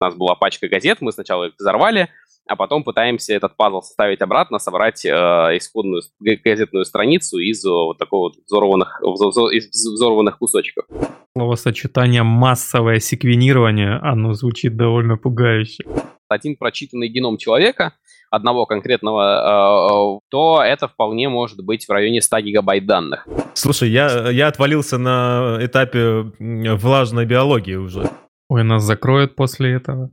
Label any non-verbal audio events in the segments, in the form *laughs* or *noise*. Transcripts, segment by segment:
у нас была пачка газет, мы сначала их взорвали, а потом пытаемся этот пазл составить обратно, собрать э, исходную газетную страницу из э, вот такого вот взорванных, из взорванных кусочков. Словосочетание «массовое секвенирование», оно звучит довольно пугающе. Один прочитанный геном человека, одного конкретного, э, то это вполне может быть в районе 100 гигабайт данных. Слушай, я, я отвалился на этапе влажной биологии уже. Ой, нас закроют после этого.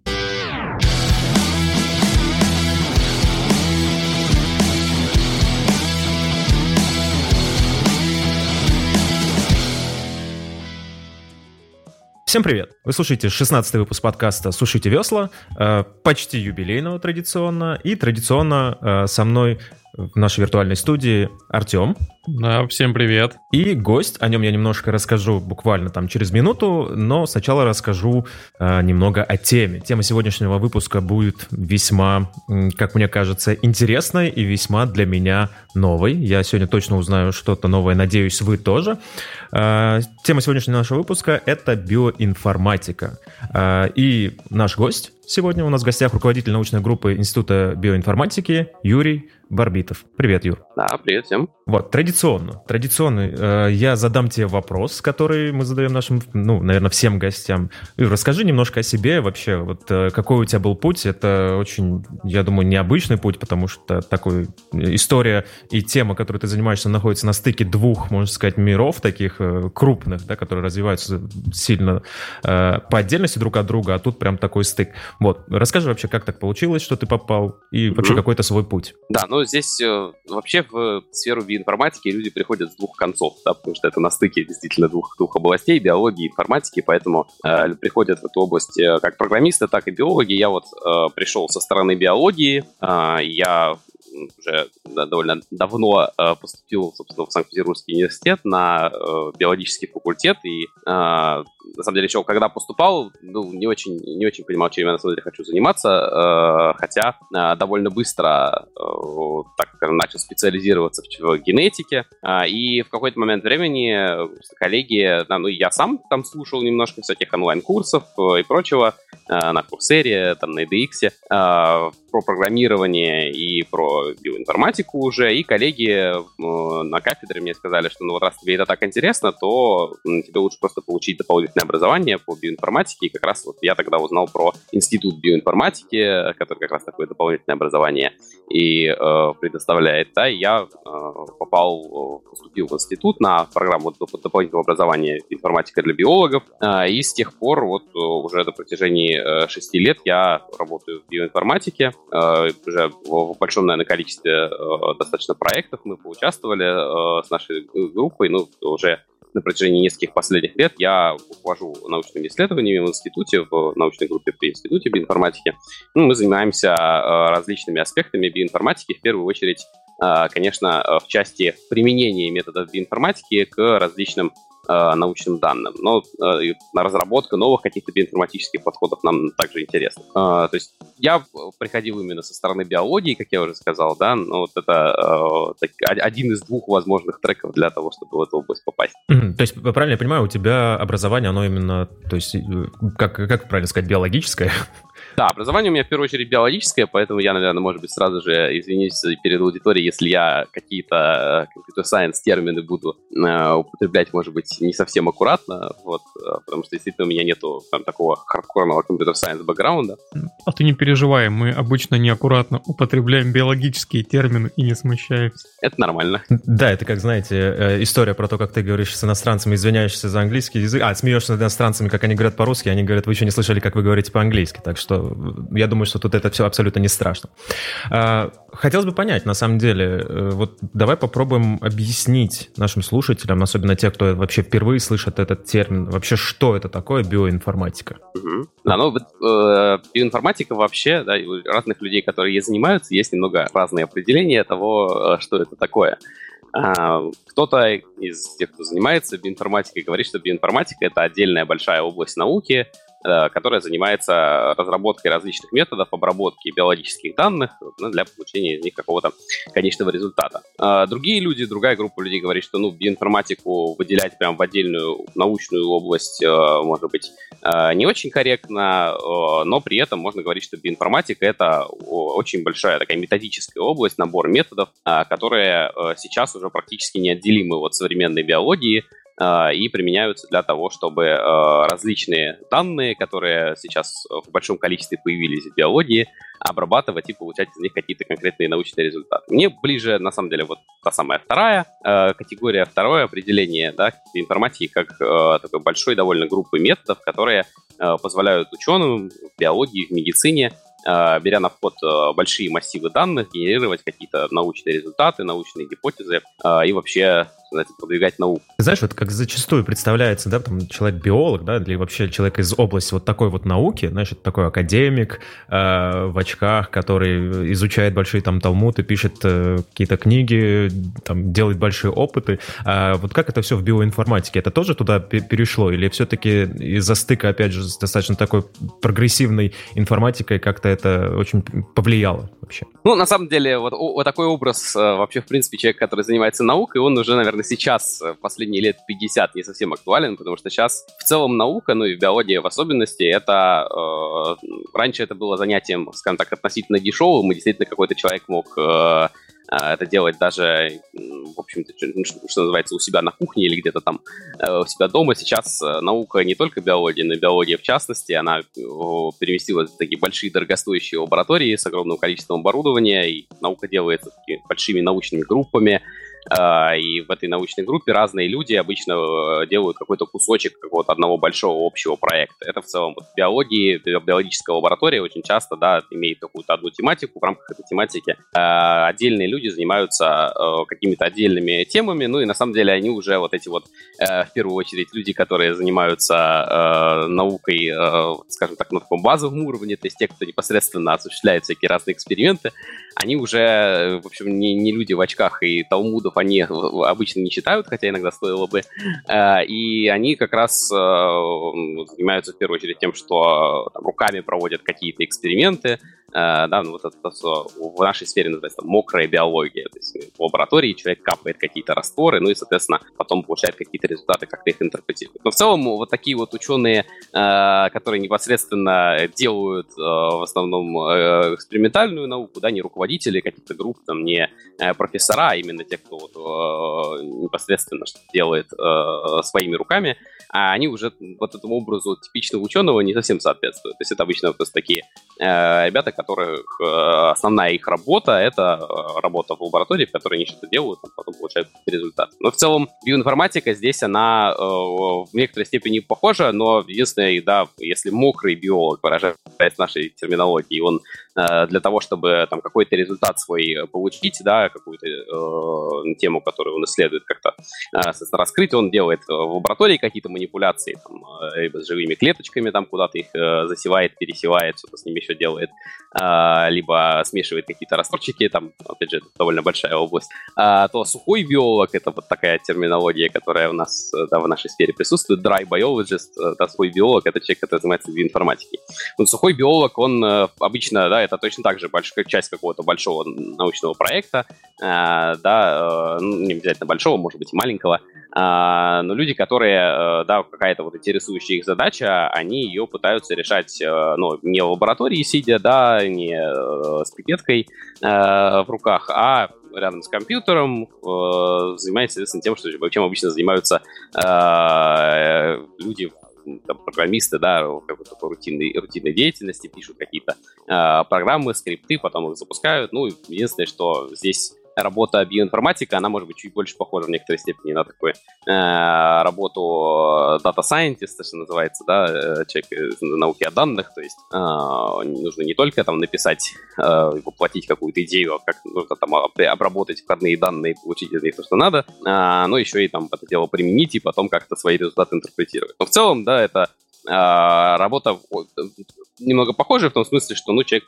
Всем привет! Вы слушаете 16 выпуск подкаста «Сушите весла», э, почти юбилейного традиционно, и традиционно э, со мной в нашей виртуальной студии Артем. Да, всем привет. И гость, о нем я немножко расскажу буквально там через минуту, но сначала расскажу э, немного о теме. Тема сегодняшнего выпуска будет весьма, как мне кажется, интересной и весьма для меня новой. Я сегодня точно узнаю что-то новое, надеюсь, вы тоже. Э, тема сегодняшнего нашего выпуска — это биоинформатика. Э, и наш гость сегодня у нас в гостях руководитель научной группы Института биоинформатики Юрий Барбитов. Привет, Юр. Да, привет всем. Вот, традиционно, традиционно э, я задам тебе вопрос, который мы задаем нашим, ну, наверное, всем гостям. Юр, расскажи немножко о себе вообще, вот э, какой у тебя был путь. Это очень, я думаю, необычный путь, потому что такой история и тема, которой ты занимаешься, находится на стыке двух, можно сказать, миров таких э, крупных, да, которые развиваются сильно э, по отдельности друг от друга, а тут прям такой стык. Вот, расскажи вообще, как так получилось, что ты попал, и вообще mm-hmm. какой-то свой путь. Да, ну здесь э, вообще в сферу биоинформатики люди приходят с двух концов, да, потому что это на стыке действительно двух, двух областей, биологии и информатики, поэтому э, приходят в эту область э, как программисты, так и биологи. Я вот э, пришел со стороны биологии, э, я уже довольно давно э, поступил, собственно, в Санкт-Петербургский университет на э, биологический факультет. И э, на самом деле, еще когда поступал, ну, не очень, не очень понимал, чем я на самом деле хочу заниматься, хотя довольно быстро, так начал специализироваться в, генетике, и в какой-то момент времени коллеги, ну, я сам там слушал немножко всяких онлайн-курсов и прочего на Курсере, там, на EDX, про программирование и про биоинформатику уже, и коллеги э, на кафедре мне сказали, что ну вот раз тебе это так интересно, то тебе лучше просто получить дополнительное образование по биоинформатике, и как раз вот я тогда узнал про институт биоинформатики, который как раз такое дополнительное образование и э, предоставляет, да, и я э, попал, э, поступил в институт на программу дополнительного образования информатика для биологов, э, и с тех пор вот э, уже на протяжении шести лет я работаю в биоинформатике, э, уже в большом, наверное, количестве э, достаточно проектов. Мы поучаствовали э, с нашей группой, ну, уже на протяжении нескольких последних лет я руковожу научными исследованиями в институте, в научной группе при Институте биоинформатики. Ну, мы занимаемся э, различными аспектами биоинформатики, в первую очередь, конечно, в части применения методов биоинформатики к различным научным данным. Но э, разработка новых каких-то биоинформатических подходов нам также интересна. Э, то есть я приходил именно со стороны биологии, как я уже сказал, да, но вот это э, так, один из двух возможных треков для того, чтобы в эту область попасть. Mm-hmm. То есть, правильно я понимаю, у тебя образование, оно именно, то есть, э, как, как правильно сказать, биологическое? Да, образование у меня в первую очередь биологическое, поэтому я, наверное, может быть, сразу же извинюсь перед аудиторией, если я какие-то компьютер-сайенс термины буду э, употреблять, может быть, не совсем аккуратно, вот, э, потому что действительно у меня нету там такого хардкорного компьютер-сайенс бэкграунда. А ты не переживай, мы обычно неаккуратно употребляем биологические термины и не смущаемся. Это нормально. Да, это как, знаете, э, история про то, как ты говоришь с иностранцами, извиняешься за английский язык, а, смеешься над иностранцами, как они говорят по-русски, они говорят, вы еще не слышали, как вы говорите по-английски, так что я думаю, что тут это все абсолютно не страшно. А, хотелось бы понять, на самом деле, э, вот давай попробуем объяснить нашим слушателям, особенно те, кто вообще впервые слышит этот термин, вообще что это такое биоинформатика? Угу. Да, ну, э, биоинформатика вообще, да, у разных людей, которые ей занимаются, есть немного разные определения того, э, что это такое. А, кто-то из тех, кто занимается биоинформатикой, говорит, что биоинформатика — это отдельная большая область науки, э, которая занимается разработкой различных методов обработки биологических данных ну, для получения из них какого-то конечного результата. А другие люди, другая группа людей говорит, что ну, биоинформатику выделять прямо в отдельную научную область, может быть, не очень корректно, но при этом можно говорить, что биоинформатика — это очень большая такая методическая область, набор методов, которые сейчас уже практически неотделимы от современной биологии, а, и применяются для того, чтобы а, различные данные, которые сейчас в большом количестве появились в биологии, обрабатывать и получать из них какие-то конкретные научные результаты. Мне ближе, на самом деле, вот та самая вторая э, категория, второе определение да, информатики как такой большой довольно группы методов, которые позволяют ученым в биологии, в медицине беря на вход большие массивы данных, генерировать какие-то научные результаты, научные гипотезы и вообще знаете, продвигать науку. Знаешь, вот как зачастую представляется, да, там человек-биолог, да, или вообще человек из области вот такой вот науки, значит, такой академик э, в очках, который изучает большие там талмуды, пишет э, какие-то книги, там, делает большие опыты. А вот как это все в биоинформатике? Это тоже туда перешло? Или все-таки из-за стыка, опять же, с достаточно такой прогрессивной информатикой как-то это очень повлияло вообще? Ну, на самом деле, вот, вот такой образ э, вообще, в принципе, человек, который занимается наукой, он уже, наверное, сейчас, э, последние лет 50, не совсем актуален, потому что сейчас в целом наука, ну и биология в особенности, это... Э, раньше это было занятием, скажем так, относительно дешевым, и действительно какой-то человек мог э, а, это делать даже, в общем-то, ну, что называется, у себя на кухне или где-то там э, у себя дома. Сейчас э, наука не только биология, но и биология в частности, она переместилась в такие большие дорогостоящие лаборатории с огромным количеством оборудования, и наука делается такими большими научными группами, и в этой научной группе разные люди обычно э, делают какой-то кусочек какого-то одного большого общего проекта. Это в целом вот, в биологии, биологическая лаборатория очень часто да, имеет какую-то одну тематику, в рамках этой тематики а, отдельные люди занимаются э, какими-то отдельными темами, ну и на самом деле они уже вот эти вот, э, в первую очередь, люди, которые занимаются наукой, скажем так, на таком базовом уровне, то есть те, кто непосредственно осуществляет всякие разные эксперименты, они уже, в общем, не, не люди в очках и талмудов они обычно не читают, хотя иногда стоило бы. Э, и они как раз э, занимаются в первую очередь тем, что руками проводят какие-то эксперименты, да, ну вот это, в нашей сфере называется мокрая биология, то есть в лаборатории человек капает какие-то растворы, ну и, соответственно, потом получает какие-то результаты, как-то их интерпретирует. Но в целом вот такие вот ученые, э, которые непосредственно делают э, в основном экспериментальную науку, да, не руководители каких-то групп, там, не профессора, а именно те, кто вот непосредственно что делает своими руками, а они уже вот этому образу типичного ученого не совсем соответствуют. То есть это обычно просто такие ребята, которых э, основная их работа — это э, работа в лаборатории, в которой они что-то делают, а потом получают результат. Но в целом биоинформатика здесь, она э, в некоторой степени похожа, но единственное, да, если мокрый биолог, выражаясь нашей терминологией, он для того, чтобы там какой-то результат свой получить, да, какую-то э, тему, которую он исследует, как-то э, раскрыть, он делает в лаборатории какие-то манипуляции, там, либо с живыми клеточками, там куда-то их э, засевает, пересевает, что-то с ними еще делает, а, либо смешивает какие-то растворчики, там, опять же, довольно большая область, а, то сухой биолог, это вот такая терминология, которая у нас да, в нашей сфере присутствует, dry biologist, э, да, сухой биолог, это человек, который занимается биоинформатикой. Вот сухой биолог, он э, обычно, да, это точно так же большая часть какого-то большого научного проекта, а, да, э, ну, не обязательно большого, может быть, маленького, а, но люди, которые, да, какая-то вот интересующая их задача, они ее пытаются решать, ну, не в лаборатории сидя, да, не э, с пипеткой э, в руках, а рядом с компьютером, э, занимается, соответственно, тем, что, чем обычно занимаются э, люди там, программисты, да, какой-то рутинной, рутинной деятельности, пишут какие-то э, программы, скрипты, потом их запускают. Ну, единственное, что здесь работа биоинформатика, она может быть чуть больше похожа в некоторой степени на такую э, работу data scientist, что называется, да, э, человек науки о данных, то есть э, нужно не только там написать, э, воплотить какую-то идею, а как нужно там обработать входные данные получить из них то, что надо, э, но еще и там это дело применить и потом как-то свои результаты интерпретировать. Но в целом, да, это а, работа немного похожи в том смысле, что ну, человек,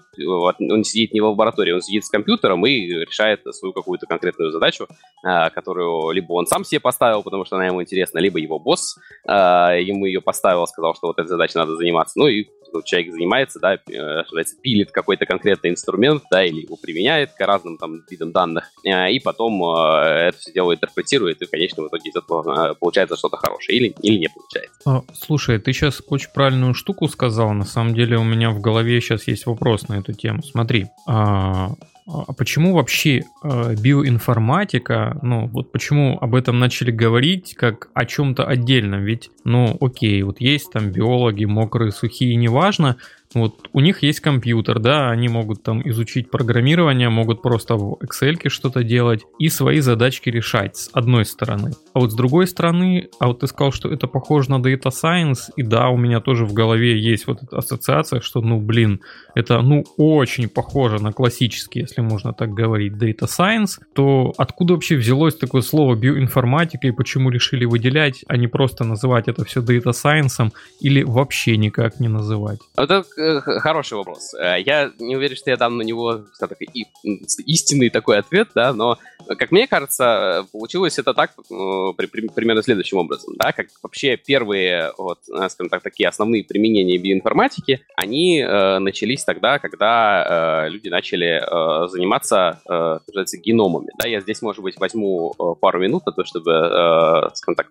он сидит не в лаборатории, он сидит с компьютером и решает свою какую-то конкретную задачу, которую либо он сам себе поставил, потому что она ему интересна, либо его босс ему ее поставил, сказал, что вот этой задачей надо заниматься. Ну и человек занимается, да, пилит какой-то конкретный инструмент, да, или его применяет к разным там видам данных, и потом это все дело интерпретирует, и в конечном итоге из этого получается что-то хорошее или, или не получается. А, слушай, ты сейчас очень правильную штуку сказал. На самом деле у меня в голове сейчас есть вопрос на эту тему. Смотри, а, а почему вообще э, биоинформатика, ну вот почему об этом начали говорить как о чем-то отдельном? Ведь, ну окей, вот есть там биологи, мокрые, сухие, неважно, вот у них есть компьютер, да, они могут там изучить программирование, могут просто в Excel что-то делать и свои задачки решать с одной стороны. А вот с другой стороны, а вот ты сказал, что это похоже на Data Science, и да, у меня тоже в голове есть вот эта ассоциация, что, ну, блин, это, ну, очень похоже на классический, если можно так говорить, Data Science, то откуда вообще взялось такое слово биоинформатика и почему решили выделять, а не просто называть это все Data Science или вообще никак не называть? Это хороший вопрос. Э, я не уверен, что я дам на него и, истинный такой ответ, да, но, как мне кажется, получилось это так, при, при, примерно следующим образом, да, как вообще первые, вот, э, скажем так, такие основные применения биоинформатики, они э, начались тогда, когда э, люди начали э, заниматься, э, называется, геномами, да, я здесь, может быть, возьму э, пару минут на то, чтобы, э, скажем так,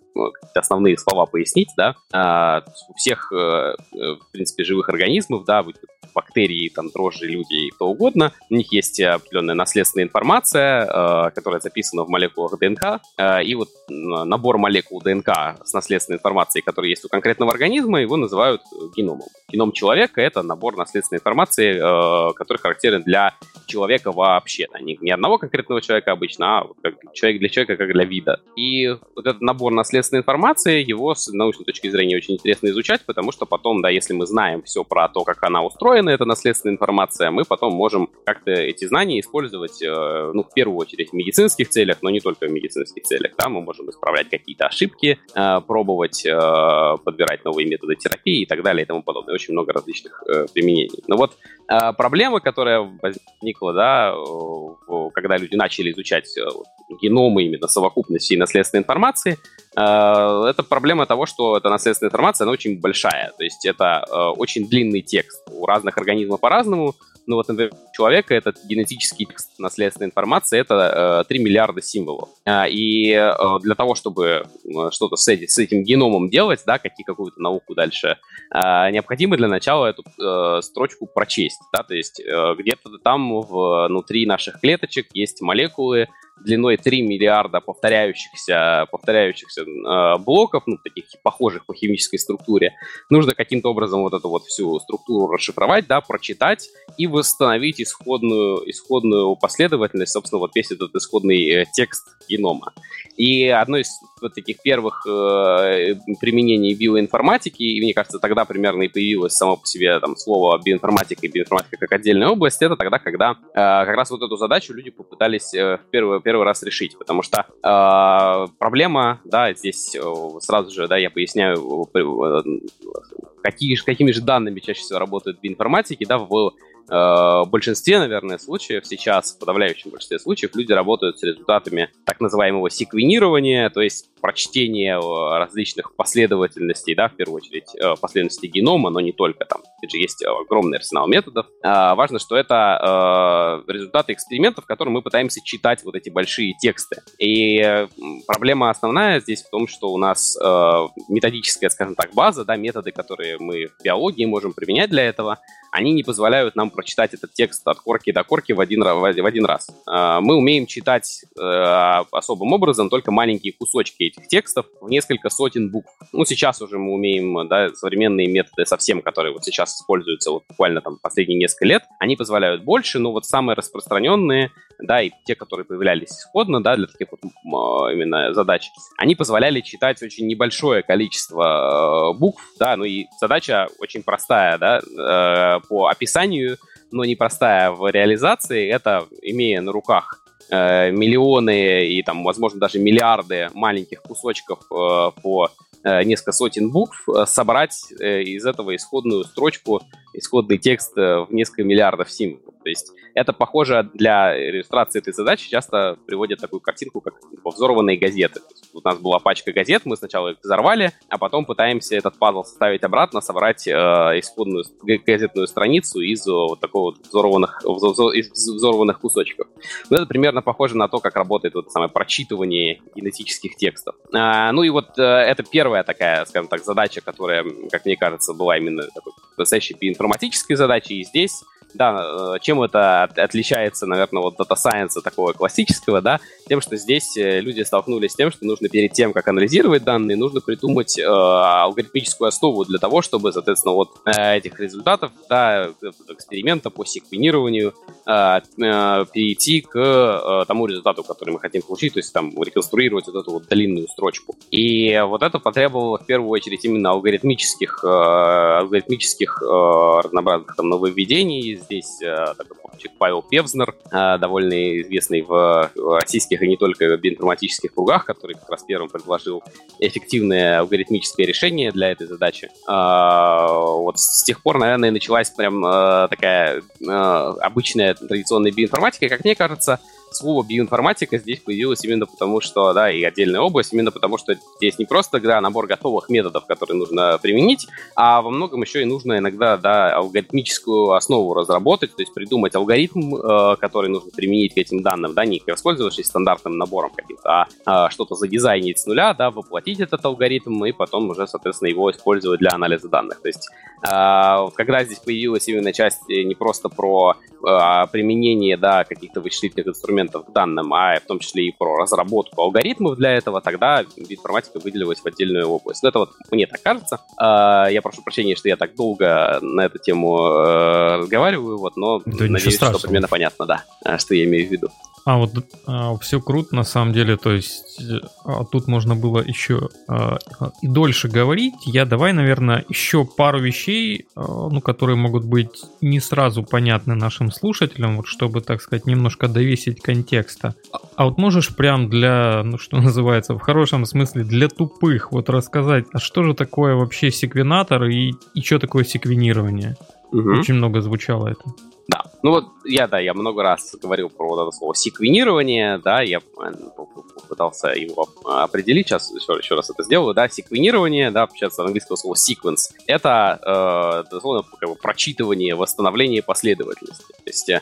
основные слова пояснить, да, э, у всех, э, в принципе, живых организмов да, будь бактерии, там, дрожжи, люди и кто угодно. У них есть определенная наследственная информация, э, которая записана в молекулах ДНК, э, и вот набор молекул ДНК с наследственной информацией, который есть у конкретного организма, его называют геномом. Геном человека — это набор наследственной информации, э, который характерен для человека вообще. Не, не одного конкретного человека обычно, а вот как человек для человека, как для вида. И вот этот набор наследственной информации, его с научной точки зрения очень интересно изучать, потому что потом, да, если мы знаем все про то, как она устроена, эта наследственная информация, мы потом можем как-то эти знания использовать, э, ну, в первую очередь в медицинских целях, но не только в медицинских целях. Да, мы можем исправлять какие-то ошибки, э, пробовать э, подбирать новые методы терапии и так далее и тому подобное. Очень много различных применений. Но вот проблема, которая возникла, да, когда люди начали изучать геномы, именно совокупность всей наследственной информации, это проблема того, что эта наследственная информация, она очень большая. То есть это очень длинный текст. У разных организмов по-разному. Ну вот, например, у человека этот генетический текст наследственной информации это э, 3 миллиарда символов. И э, для того, чтобы э, что-то с, эти, с этим геномом делать, да, какие, какую-то науку дальше, э, необходимо для начала эту э, строчку прочесть. Да, то есть э, где-то там внутри наших клеточек есть молекулы, длиной 3 миллиарда повторяющихся, повторяющихся э, блоков, ну, таких похожих по химической структуре, нужно каким-то образом вот эту вот всю структуру расшифровать, да, прочитать и восстановить исходную, исходную последовательность, собственно, вот весь этот исходный э, текст генома. И одно из вот таких первых э, применений биоинформатики, и мне кажется, тогда примерно и появилось само по себе там слово биоинформатика и биоинформатика как отдельная область, это тогда, когда э, как раз вот эту задачу люди попытались э, в первый, первый раз решить, потому что э, проблема, да, здесь э, сразу же, да, я поясняю, э, э какие, какими же данными чаще всего работают биоинформатики, да, в в большинстве, наверное, случаев сейчас, в подавляющем большинстве случаев, люди работают с результатами так называемого секвенирования, то есть прочтения э, различных последовательностей, да, в первую очередь э, последовательности генома, но не только там. Опять же, есть огромный арсенал методов. Важно, что это результаты экспериментов, в которых мы пытаемся читать вот эти большие тексты. И проблема основная здесь в том, что у нас методическая, скажем так, база, да, методы, которые мы в биологии можем применять для этого, они не позволяют нам прочитать этот текст от корки до корки в один, в один раз. А, мы умеем читать э, особым образом только маленькие кусочки этих текстов в несколько сотен букв. Ну, сейчас уже мы умеем, да, современные методы совсем, которые вот сейчас используются вот буквально там последние несколько лет, они позволяют больше, но вот самые распространенные да, и те, которые появлялись исходно, да, для таких вот именно задач, они позволяли читать очень небольшое количество э, букв, да, ну и задача очень простая, да, э, по описанию, но непростая в реализации, это имея на руках э, миллионы и там, возможно, даже миллиарды маленьких кусочков по несколько сотен букв, собрать из этого исходную строчку исходный текст в несколько миллиардов символов. То есть это похоже для иллюстрации этой задачи часто приводят такую картинку, как типа, взорванные газеты. У нас была пачка газет, мы сначала их взорвали, а потом пытаемся этот пазл составить обратно, собрать э, исходную газетную страницу из вот такого вот взорванных, из взорванных кусочков. Вот это примерно похоже на то, как работает вот самое прочитывание генетических текстов. А, ну и вот э, это первая такая, скажем так, задача, которая, как мне кажется, была именно такой настоящей биоинформатической задачей. И здесь да, э, чем это отличается, наверное, от Data Science такого классического, да, тем, что здесь э, люди столкнулись с тем, что нужно перед тем, как анализировать данные, нужно придумать э, алгоритмическую основу для того, чтобы, соответственно, вот э, этих результатов, да, эксперимента по секвенированию э, э, перейти к э, тому результату, который мы хотим получить, то есть там реконструировать вот эту вот длинную строчку. И вот это потребовало в первую очередь именно алгоритмических, э, алгоритмических э, разнообразных там нововведений, здесь э, такой Павел Певзнер, э, довольно известный в российских и не только биоинформатических кругах, который как раз первым предложил эффективное алгоритмическое решение для этой задачи. Э, вот с тех пор, наверное, началась прям такая обычная традиционная биоинформатика, как мне кажется, слово биоинформатика здесь появилось именно потому, что, да, и отдельная область, именно потому, что здесь не просто, да, набор готовых методов, которые нужно применить, а во многом еще и нужно иногда, да, алгоритмическую основу разработать, то есть придумать алгоритм, э, который нужно применить к этим данным, да, не воспользовавшись стандартным набором каким-то, а, а что-то задизайнить с нуля, да, воплотить этот алгоритм и потом уже, соответственно, его использовать для анализа данных. То есть, э, когда здесь появилась именно часть не просто про э, применение, да, каких-то вычислительных инструментов, инструментов к данным, а в том числе и про разработку алгоритмов для этого, тогда информатика выделилась в отдельную область. Но это вот мне так кажется. А, я прошу прощения, что я так долго на эту тему э, разговариваю, вот, но да надеюсь, что примерно понятно, да, что я имею в виду. А вот а, все круто на самом деле, то есть а, тут можно было еще а, и дольше говорить. Я давай, наверное, еще пару вещей, а, ну, которые могут быть не сразу понятны нашим слушателям, вот чтобы, так сказать, немножко довесить контекста. А, а вот можешь прям для, ну, что *laughs* называется, в хорошем смысле, для тупых вот рассказать, а что же такое вообще секвенатор и, и что такое секвенирование? Угу. Очень много звучало это. Да, ну вот я, да, я много раз говорил про вот это слово секвенирование, да, я э, пытался его определить, сейчас еще, еще раз это сделаю, да, секвенирование, да, сейчас английского слова sequence, это, э, дословно, как бы прочитывание, восстановление последовательности. То есть э,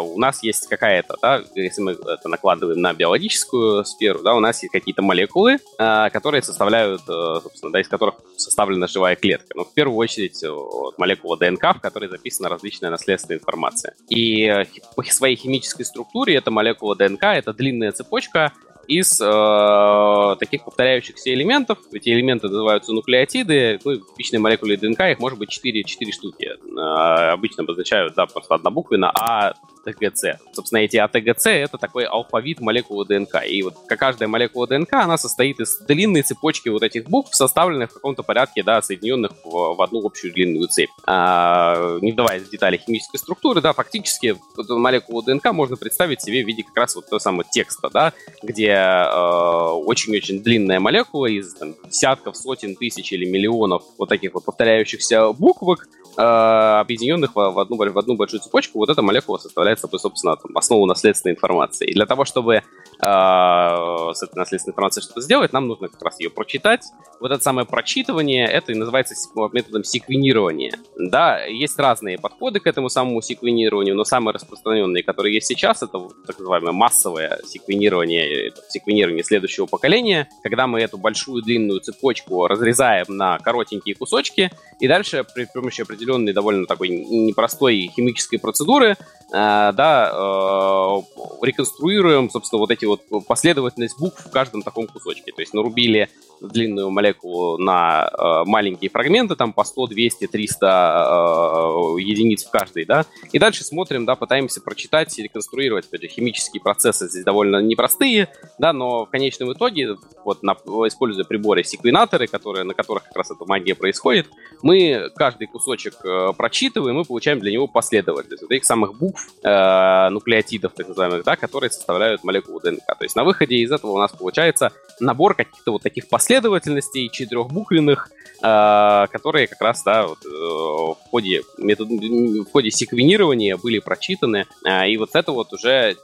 у нас есть какая-то, да, если мы это накладываем на биологическую сферу, да, у нас есть какие-то молекулы, э, которые составляют, э, собственно, да, из которых составлена живая клетка. Ну, в первую очередь, вот, молекула ДНК, в которой записана различная наследственная информация. И э, по своей химической структуре эта молекула ДНК — это длинная цепочка из э, таких повторяющихся элементов. Эти элементы называются нуклеотиды. Ну, в типичной молекуле ДНК их может быть 4, 4 штуки. Э, обычно обозначают, да, просто однобуквенно, а АТГЦ. Собственно, эти АТГЦ — это такой алфавит молекулы ДНК. И вот каждая молекула ДНК, она состоит из длинной цепочки вот этих букв, составленных в каком-то порядке, да, соединенных в, в одну общую длинную цепь. А, не вдаваясь в детали химической структуры, да, фактически молекулу ДНК можно представить себе в виде как раз вот того самого текста, да, где э, очень-очень длинная молекула из там, десятков, сотен тысяч или миллионов вот таких вот повторяющихся буквок, Э, объединенных в одну, в одну большую цепочку, вот эта молекула составляет собой, собственно, там, основу наследственной информации. И для того, чтобы э, с этой наследственной информацией что-то сделать, нам нужно как раз ее прочитать. Вот это самое прочитывание, это и называется методом секвенирования. Да, есть разные подходы к этому самому секвенированию, но самые распространенные, которые есть сейчас, это так называемое массовое секвенирование, секвенирование следующего поколения, когда мы эту большую длинную цепочку разрезаем на коротенькие кусочки, и дальше при помощи определенной довольно такой непростой химической процедуры, э, да, э, реконструируем, собственно, вот эти вот последовательность букв в каждом таком кусочке. То есть нарубили длинную молекулу на э, маленькие фрагменты, там по 100, 200, 300 э, единиц в каждой, да, и дальше смотрим, да, пытаемся прочитать и реконструировать, опять же, химические процессы здесь довольно непростые, да, но в конечном итоге вот на, используя приборы-секвенаторы, которые, на которых как раз эта магия происходит, мы каждый кусочек э, прочитываем и получаем для него последовательность вот этих самых букв, э, нуклеотидов, так называемых, да, которые составляют молекулу ДНК. То есть на выходе из этого у нас получается набор каких-то вот таких последовательностей четырехбуквенных, э, которые как раз, да, вот, э, в ходе метод, в ходе секвенирования были прочитаны, э, и вот это вот уже э,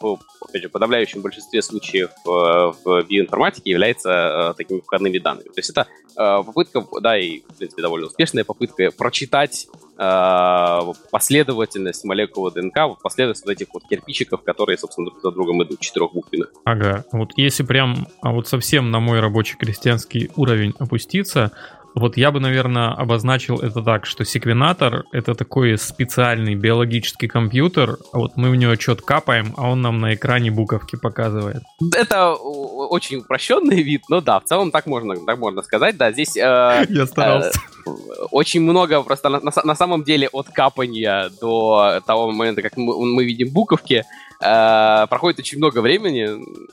в, опять же, подавляющем большинстве случаев э, в биоинформатике является э, такими входными данными. То есть это э, попытка, да, и, в принципе, довольно успешная попытка прочитать последовательность молекулы ДНК, последовательность вот этих вот кирпичиков, которые, собственно, друг за другом идут, четырехбуквенных. Ага, вот если прям а вот совсем на мой рабочий крестьянский уровень опуститься, вот я бы, наверное, обозначил это так, что секвенатор — это такой специальный биологический компьютер, а вот мы в него что-то капаем, а он нам на экране буковки показывает. Это очень упрощенный вид, но да, в целом так можно, так можно сказать, да, здесь... Э, я старался. Э, очень много просто на, на, на самом деле от капания до того момента, как мы, мы видим буковки, Э, проходит очень много времени,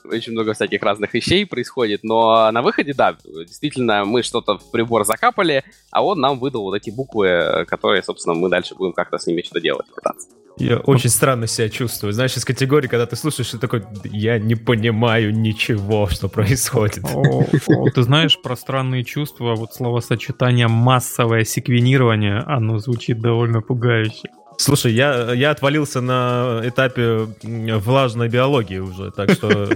очень много всяких разных вещей происходит, но на выходе, да, действительно, мы что-то в прибор закапали, а он нам выдал вот эти буквы, которые, собственно, мы дальше будем как-то с ними что-то делать, пытаться. Я очень странно себя чувствую. Знаешь, из категории, когда ты слушаешь, ты такой, я не понимаю ничего, что происходит. О, о, ты знаешь про странные чувства, вот словосочетание массовое секвенирование, оно звучит довольно пугающе. Слушай, я, я отвалился на этапе влажной биологии уже, так что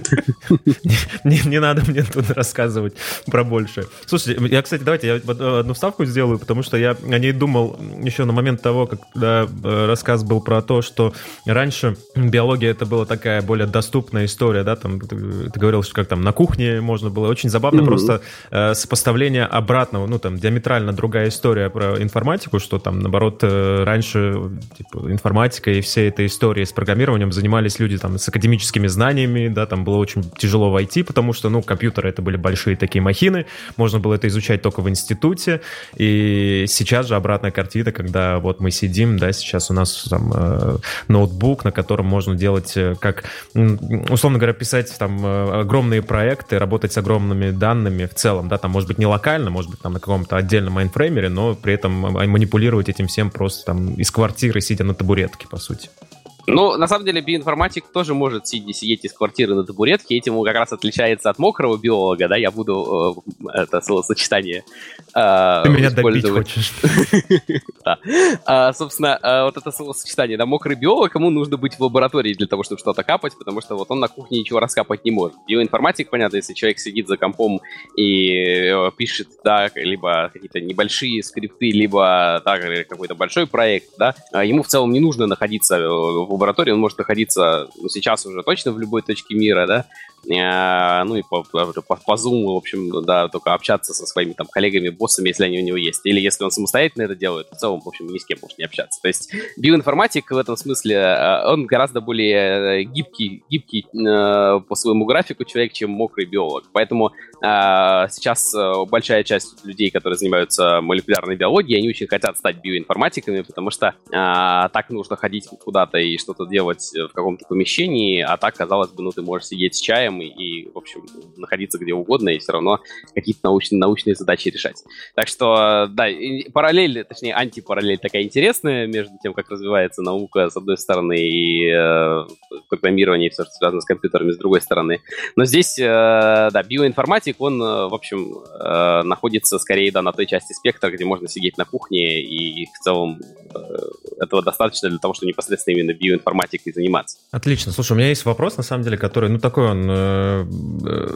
*laughs* не, не надо мне тут рассказывать про большее. Слушайте, я, кстати, давайте я одну вставку сделаю, потому что я о ней думал еще на момент того, когда э, рассказ был про то, что раньше биология это была такая более доступная история, да, там ты, ты говорил, что как там на кухне можно было. Очень забавно mm-hmm. просто э, сопоставление обратного, ну там диаметрально другая история про информатику, что там наоборот э, раньше типа, информатикой и всей этой историей с программированием занимались люди там с академическими знаниями, да, там было очень тяжело войти, потому что, ну, компьютеры это были большие такие махины, можно было это изучать только в институте, и сейчас же обратная картина, когда вот мы сидим, да, сейчас у нас там э, ноутбук, на котором можно делать, э, как, условно говоря, писать там э, огромные проекты, работать с огромными данными в целом, да, там, может быть, не локально, может быть, там на каком-то отдельном майнфреймере, но при этом манипулировать этим всем просто там из квартиры сидя на табуретке, по сути. Ну, на самом деле, биоинформатик тоже может сидеть, сидеть из квартиры на табуретке, этим он как раз отличается от мокрого биолога, да, я буду э, это словосочетание э, Ты меня добить хочешь. *laughs* Да. А, собственно, э, вот это словосочетание, да, мокрый биолог, ему нужно быть в лаборатории для того, чтобы что-то капать, потому что вот он на кухне ничего раскапать не может. Биоинформатик, понятно, если человек сидит за компом и э, пишет, да, либо какие-то небольшие скрипты, либо, да, какой-то большой проект, да, а ему в целом не нужно находиться э, в лаборатории, он может находиться ну, сейчас уже точно в любой точке мира, да, ну и по, по, по Zoom, в общем, да, только общаться со своими там коллегами, боссами, если они у него есть. Или если он самостоятельно это делает, в целом, в общем, ни с кем может не общаться. То есть биоинформатик в этом смысле, э, он гораздо более гибкий, гибкий э, по своему графику человек, чем мокрый биолог. Поэтому сейчас большая часть людей, которые занимаются молекулярной биологией, они очень хотят стать биоинформатиками, потому что так нужно ходить куда-то и что-то делать в каком-то помещении, а так, казалось бы, ну, ты можешь сидеть с чаем и, и в общем, находиться где угодно и все равно какие-то научные, научные задачи решать. Так что, да, параллель, точнее, антипараллель такая интересная между тем, как развивается наука, с одной стороны, и э, программирование, все, что связано с компьютерами, с другой стороны. Но здесь, э, да, биоинформатик, он, э, в общем, э, находится скорее, да, на той части спектра, где можно сидеть на кухне, и в целом э, этого достаточно для того, чтобы непосредственно именно биоинформатикой заниматься. Отлично. Слушай, у меня есть вопрос, на самом деле, который, ну, такой он, э,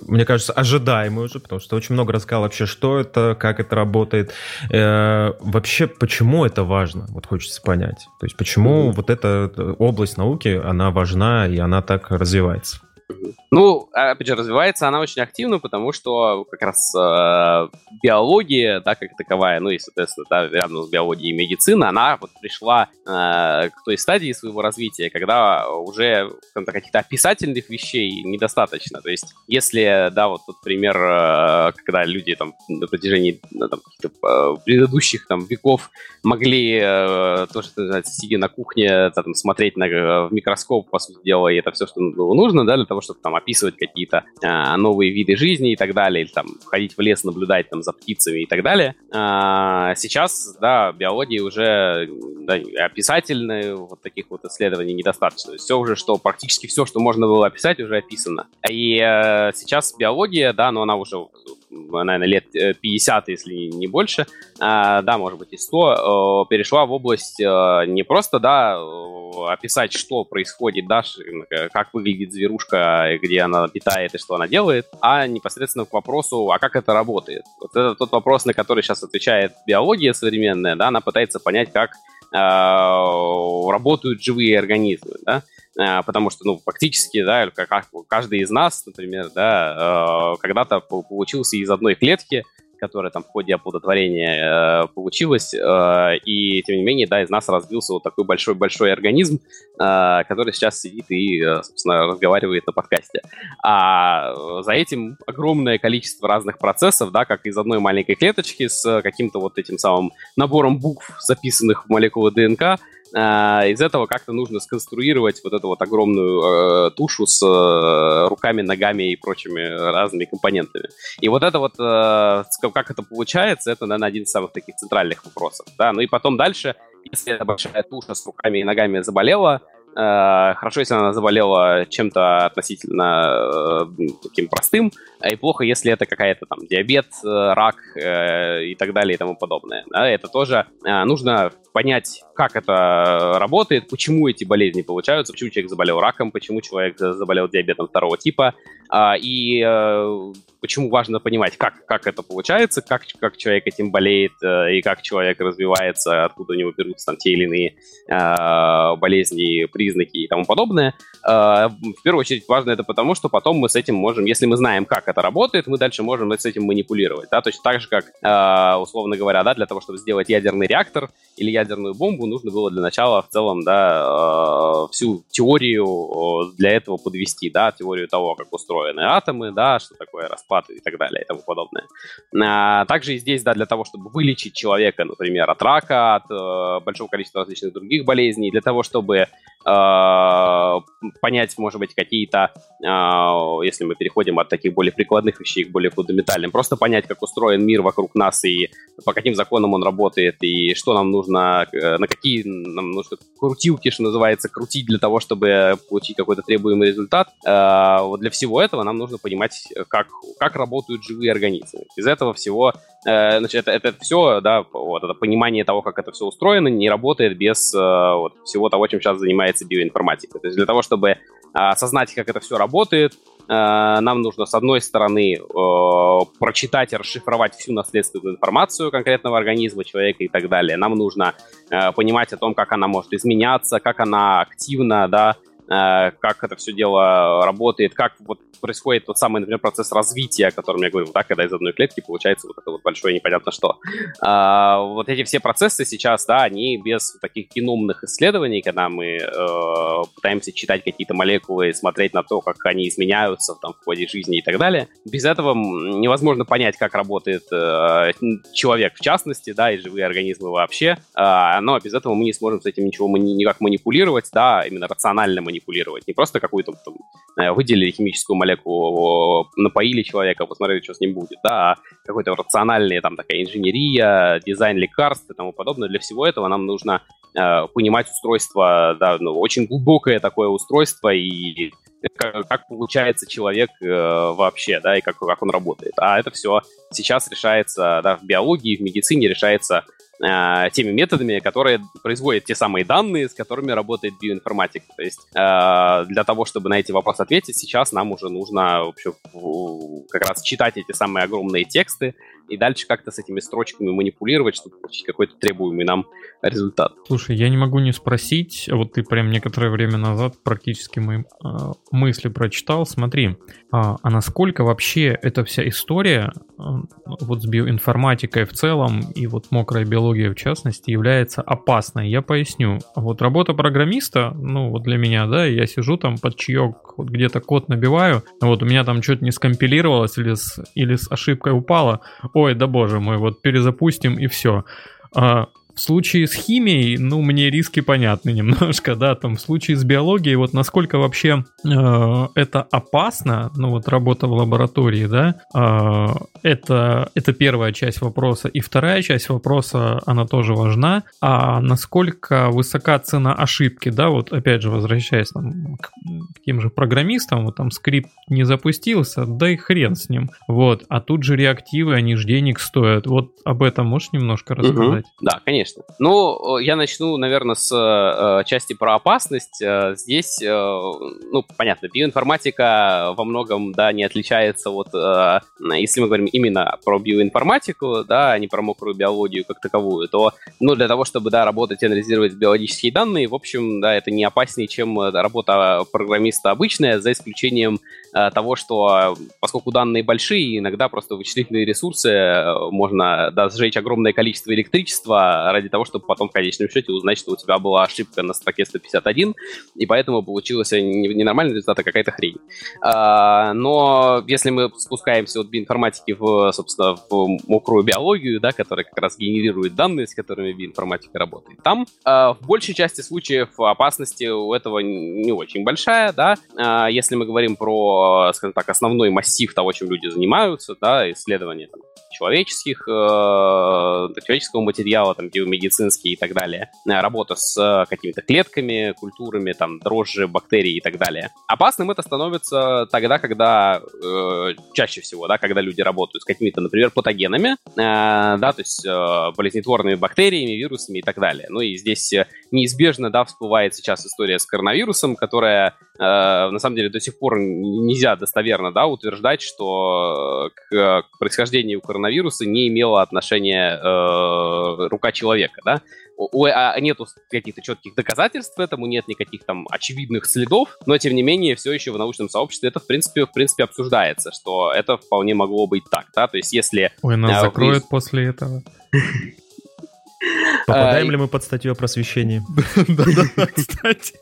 мне кажется, ожидаемый уже, потому что очень много рассказал вообще, что это, как это работает. Э, вообще, почему это важно? Вот хочется понять. То есть, почему вот эта область науки, она важна и она так развивается? Ну, опять же, развивается она очень активно, потому что как раз э, биология, да, как таковая, ну и, соответственно, да, рядом с биологией медицина, она вот пришла э, к той стадии своего развития, когда уже каких-то описательных вещей недостаточно. То есть, если, да, вот тот пример, э, когда люди там на протяжении там, э, предыдущих там веков могли э, то, что сидя на кухне, там, смотреть на, в микроскоп, по сути дела, и это все, что было нужно, да, для того, чтобы там описывать какие-то а, новые виды жизни и так далее, или там ходить в лес, наблюдать там за птицами и так далее. А, сейчас, да, биологии уже да, описательные вот таких вот исследований недостаточно. Все уже, что практически все, что можно было описать, уже описано. И э, сейчас биология, да, но она уже наверное, лет 50, э, если не больше, а, да, может быть и 100, э, перешла в область э, не просто, да, описать, что происходит, да, как выглядит зверушка, где она питает и что она делает, а непосредственно к вопросу, а как это работает. Вот это тот вопрос, на который сейчас отвечает биология современная, да, она пытается понять, как работают живые организмы, да, а, потому что, ну, фактически, да, как каждый из нас, например, да, э, когда-то получился из одной клетки, которая там в ходе оплодотворения э, получилась, э, и тем не менее, да, из нас развился вот такой большой-большой организм, э, который сейчас сидит и, э, собственно, разговаривает на подкасте. А за этим огромное количество разных процессов, да, как из одной маленькой клеточки с каким-то вот этим самым набором букв, записанных в молекулы ДНК, из этого как-то нужно сконструировать вот эту вот огромную э, тушу с э, руками, ногами и прочими разными компонентами. И вот это вот, э, как это получается, это, наверное, один из самых таких центральных вопросов. Да? Ну и потом дальше, если эта большая туша с руками и ногами заболела, Э, хорошо, если она заболела чем-то относительно э, таким простым, и плохо, если это какая-то там диабет, э, рак и так далее и тому подобное. Да, это тоже нужно понять, как это работает, почему эти болезни получаются, почему человек заболел раком, почему человек заболел диабетом второго типа, а, и почему важно понимать, как, как это получается, как, как человек этим болеет, э, и как человек развивается, откуда у него берутся там те или иные э, болезни, признаки и тому подобное. Э, в первую очередь важно это потому, что потом мы с этим можем, если мы знаем, как это работает, мы дальше можем с этим манипулировать. Да? Точно так же, как, э, условно говоря, да, для того, чтобы сделать ядерный реактор или ядерную бомбу, нужно было для начала в целом да, э, всю теорию для этого подвести, да, теорию того, как устроены атомы, да, что такое распад и так далее и тому подобное. А, также и здесь, да, для того, чтобы вылечить человека, например, от рака, от э, большого количества различных других болезней, для того, чтобы понять, может быть, какие-то, э, если мы переходим от таких более прикладных вещей к более фундаментальным, просто понять, как устроен мир вокруг нас и по каким законам он работает, и что нам нужно, э, на какие нам нужно крутилки, что называется, крутить для того, чтобы получить какой-то требуемый результат. Э, вот для всего этого нам нужно понимать, как, как работают живые организмы. Из этого всего, э, значит, это, это все, да, вот это понимание того, как это все устроено, не работает без э, вот, всего того, чем сейчас занимается биоинформатика. То есть для того, чтобы э, осознать, как это все работает, э, нам нужно, с одной стороны, э, прочитать и расшифровать всю наследственную информацию конкретного организма, человека и так далее. Нам нужно э, понимать о том, как она может изменяться, как она активна, да, как это все дело работает, как вот происходит тот самый, например, процесс развития, о котором я говорил, да, когда из одной клетки получается вот это вот большое непонятно что. А, вот эти все процессы сейчас, да, они без таких геномных исследований, когда мы э, пытаемся читать какие-то молекулы и смотреть на то, как они изменяются там, в ходе жизни и так далее, без этого невозможно понять, как работает э, человек в частности, да, и живые организмы вообще, э, но без этого мы не сможем с этим ничего никак манипулировать, да, именно рационально манипулировать манипулировать. Не просто какую-то там, э, выделили химическую молекулу, напоили человека, посмотрели, что с ним будет, да, а какой-то рациональная там такая инженерия, дизайн лекарств и тому подобное. Для всего этого нам нужно э, понимать устройство, да, ну, очень глубокое такое устройство и как, как получается человек э, вообще, да, и как, как он работает. А это все сейчас решается, да, в биологии, в медицине решается э, теми методами, которые производят те самые данные, с которыми работает биоинформатика. То есть э, для того, чтобы на эти вопросы ответить, сейчас нам уже нужно вообще, как раз читать эти самые огромные тексты, и дальше как-то с этими строчками манипулировать, чтобы получить какой-то требуемый нам результат. Слушай, я не могу не спросить, вот ты прям некоторое время назад практически мои э, мысли прочитал, смотри, э, а насколько вообще эта вся история э, вот с биоинформатикой в целом и вот мокрая биология в частности является опасной? Я поясню. Вот работа программиста, ну вот для меня, да, я сижу там под чаек, вот где-то код набиваю, вот у меня там что-то не скомпилировалось или с, или с ошибкой упало, ой, да боже мой, вот перезапустим и все. А, в случае с химией, ну, мне риски понятны *laughs* немножко, да, там в случае с биологией, вот насколько вообще э, это опасно, ну, вот работа в лаборатории, да, э, это, это первая часть вопроса. И вторая часть вопроса, она тоже важна, а насколько высока цена ошибки, да, вот опять же, возвращаясь там, к, тем же программистам, вот там скрипт не запустился, да и хрен с ним, вот, а тут же реактивы, они же денег стоят, вот об этом можешь немножко рассказать? Угу. Да, конечно. Ну, я начну, наверное, с э, части про опасность. Э, здесь, э, ну, понятно, биоинформатика во многом, да, не отличается от, э, если мы говорим именно про биоинформатику, да, а не про мокрую биологию как таковую, то, ну, для того, чтобы, да, работать и анализировать биологические данные, в общем, да, это не опаснее, чем э, работа программиста обычная, за исключением э, того, что, поскольку данные большие, иногда просто вычислительные ресурсы э, можно, да, сжечь огромное количество электричества ради того, чтобы потом в конечном счете узнать, что у тебя была ошибка на строке 151, и поэтому получился не нормальный результат, а какая-то хрень. А, но если мы спускаемся от биоинформатики в, собственно, в мокрую биологию, да, которая как раз генерирует данные, с которыми биоинформатика работает, там в большей части случаев опасности у этого не очень большая, да, а, если мы говорим про, скажем так, основной массив того, чем люди занимаются, да, исследования там, человеческих, э, человеческого материала, там, биомедицинский и так далее, э, работа с э, какими-то клетками, культурами, там, дрожжи, бактерии и так далее. Опасным это становится тогда, когда, э, чаще всего, да, когда люди работают с какими-то, например, патогенами, э, да, то есть э, болезнетворными бактериями, вирусами и так далее. Ну и здесь неизбежно, да, всплывает сейчас история с коронавирусом, которая, э, на самом деле, до сих пор нельзя достоверно, да, утверждать, что к, к происхождению коронавируса не имела отношения э, рука человека, да? У, а нету каких-то четких доказательств этому, нет никаких там очевидных следов, но тем не менее все еще в научном сообществе это в принципе в принципе обсуждается, что это вполне могло быть так, да, то есть если... Ой, нас а, закроют вы... после этого. *laughs* Попадаем ли мы под статью о просвещении? *laughs* Да-да-да, кстати.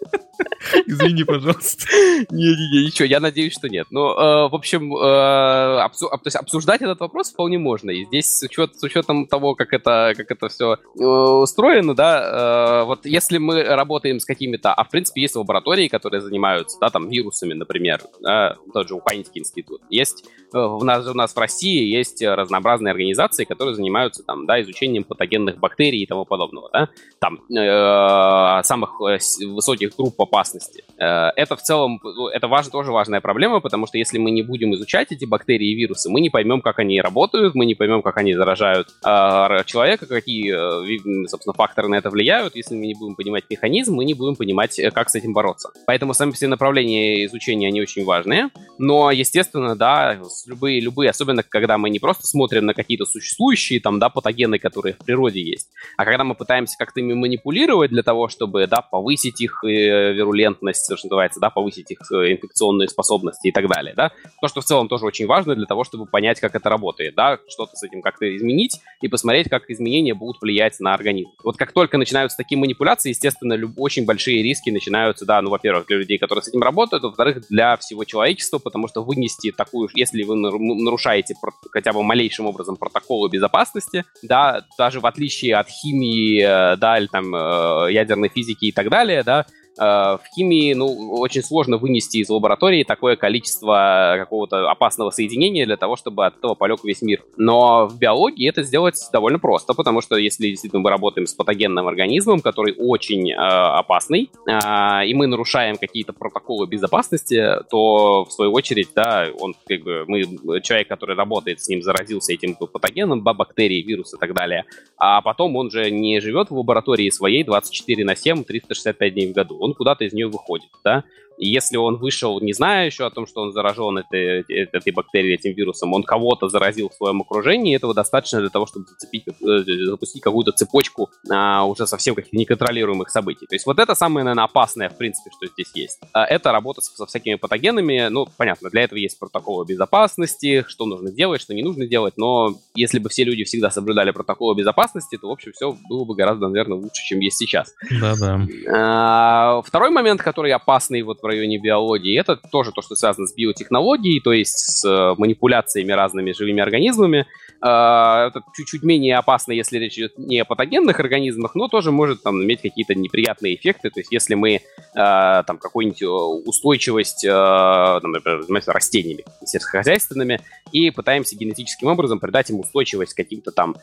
Извини, пожалуйста. Не-не-не, ничего, я надеюсь, что нет. Но, э, в общем, э, обсу- то есть обсуждать этот вопрос вполне можно. И здесь с, учет, с учетом того, как это, как это все э, устроено, да, э, вот если мы работаем с какими-то... А, в принципе, есть лаборатории, которые занимаются, да, там, вирусами, например, да, тот же Уханинский институт. Есть э, у нас, у нас в России есть разнообразные организации, которые занимаются там, да, изучением патогенных бактерий и тому подобного, да, там э, самых э, высоких групп опасности. Э, это в целом, ну, это важно, тоже важная проблема, потому что если мы не будем изучать эти бактерии и вирусы, мы не поймем, как они работают, мы не поймем, как они заражают э, человека, какие, э, собственно, факторы на это влияют. Если мы не будем понимать механизм, мы не будем понимать, как с этим бороться. Поэтому сами все направления изучения, они очень важные. Но, естественно, да, любые, любые, особенно когда мы не просто смотрим на какие-то существующие там, да, патогены, которые в природе есть, а когда мы пытаемся как-то ими манипулировать для того, чтобы, да, повысить их э, вирулентность, что называется, да, повысить их э, инфекционные способности и так далее, да. То, что в целом тоже очень важно для того, чтобы понять, как это работает, да, что-то с этим как-то изменить и посмотреть, как изменения будут влиять на организм. Вот как только начинаются такие манипуляции, естественно, люб- очень большие риски начинаются, да, ну, во-первых, для людей, которые с этим работают, во-вторых, для всего человечества, потому что вынести такую, если вы нарушаете хотя бы малейшим образом протоколы безопасности, да, даже в отличие от химии, э, да, или там э, ядерной физики и так далее, да, в химии, ну, очень сложно вынести из лаборатории такое количество какого-то опасного соединения для того, чтобы от этого полег весь мир. Но в биологии это сделать довольно просто, потому что если действительно мы работаем с патогенным организмом, который очень э, опасный, э, и мы нарушаем какие-то протоколы безопасности, то в свою очередь, да, он как бы мы человек, который работает с ним, заразился этим патогеном, бактерии, вирус и так далее, а потом он же не живет в лаборатории своей 24 на 7, 365 дней в году. Он куда-то из нее выходит, да, и если он вышел, не зная еще о том, что он заражен этой, этой бактерией, этим вирусом, он кого-то заразил в своем окружении, этого достаточно для того, чтобы зацепить, э, запустить какую-то цепочку а, уже совсем каких-то неконтролируемых событий. То есть вот это самое, наверное, опасное, в принципе, что здесь есть. А, это работа со, со всякими патогенами. Ну, понятно, для этого есть протоколы безопасности, что нужно делать, что не нужно делать, но если бы все люди всегда соблюдали протоколы безопасности, то, в общем, все было бы гораздо, наверное, лучше, чем есть сейчас. Да-да. А, второй момент, который опасный вот в районе биологии. Это тоже то, что связано с биотехнологией, то есть с э, манипуляциями разными живыми организмами. Это чуть-чуть менее опасно, если речь идет не о патогенных организмах, но тоже может там иметь какие-то неприятные эффекты. То есть если мы там какую-нибудь устойчивость, там, например, занимаемся растениями сельскохозяйственными и пытаемся генетическим образом придать им устойчивость к каким-то там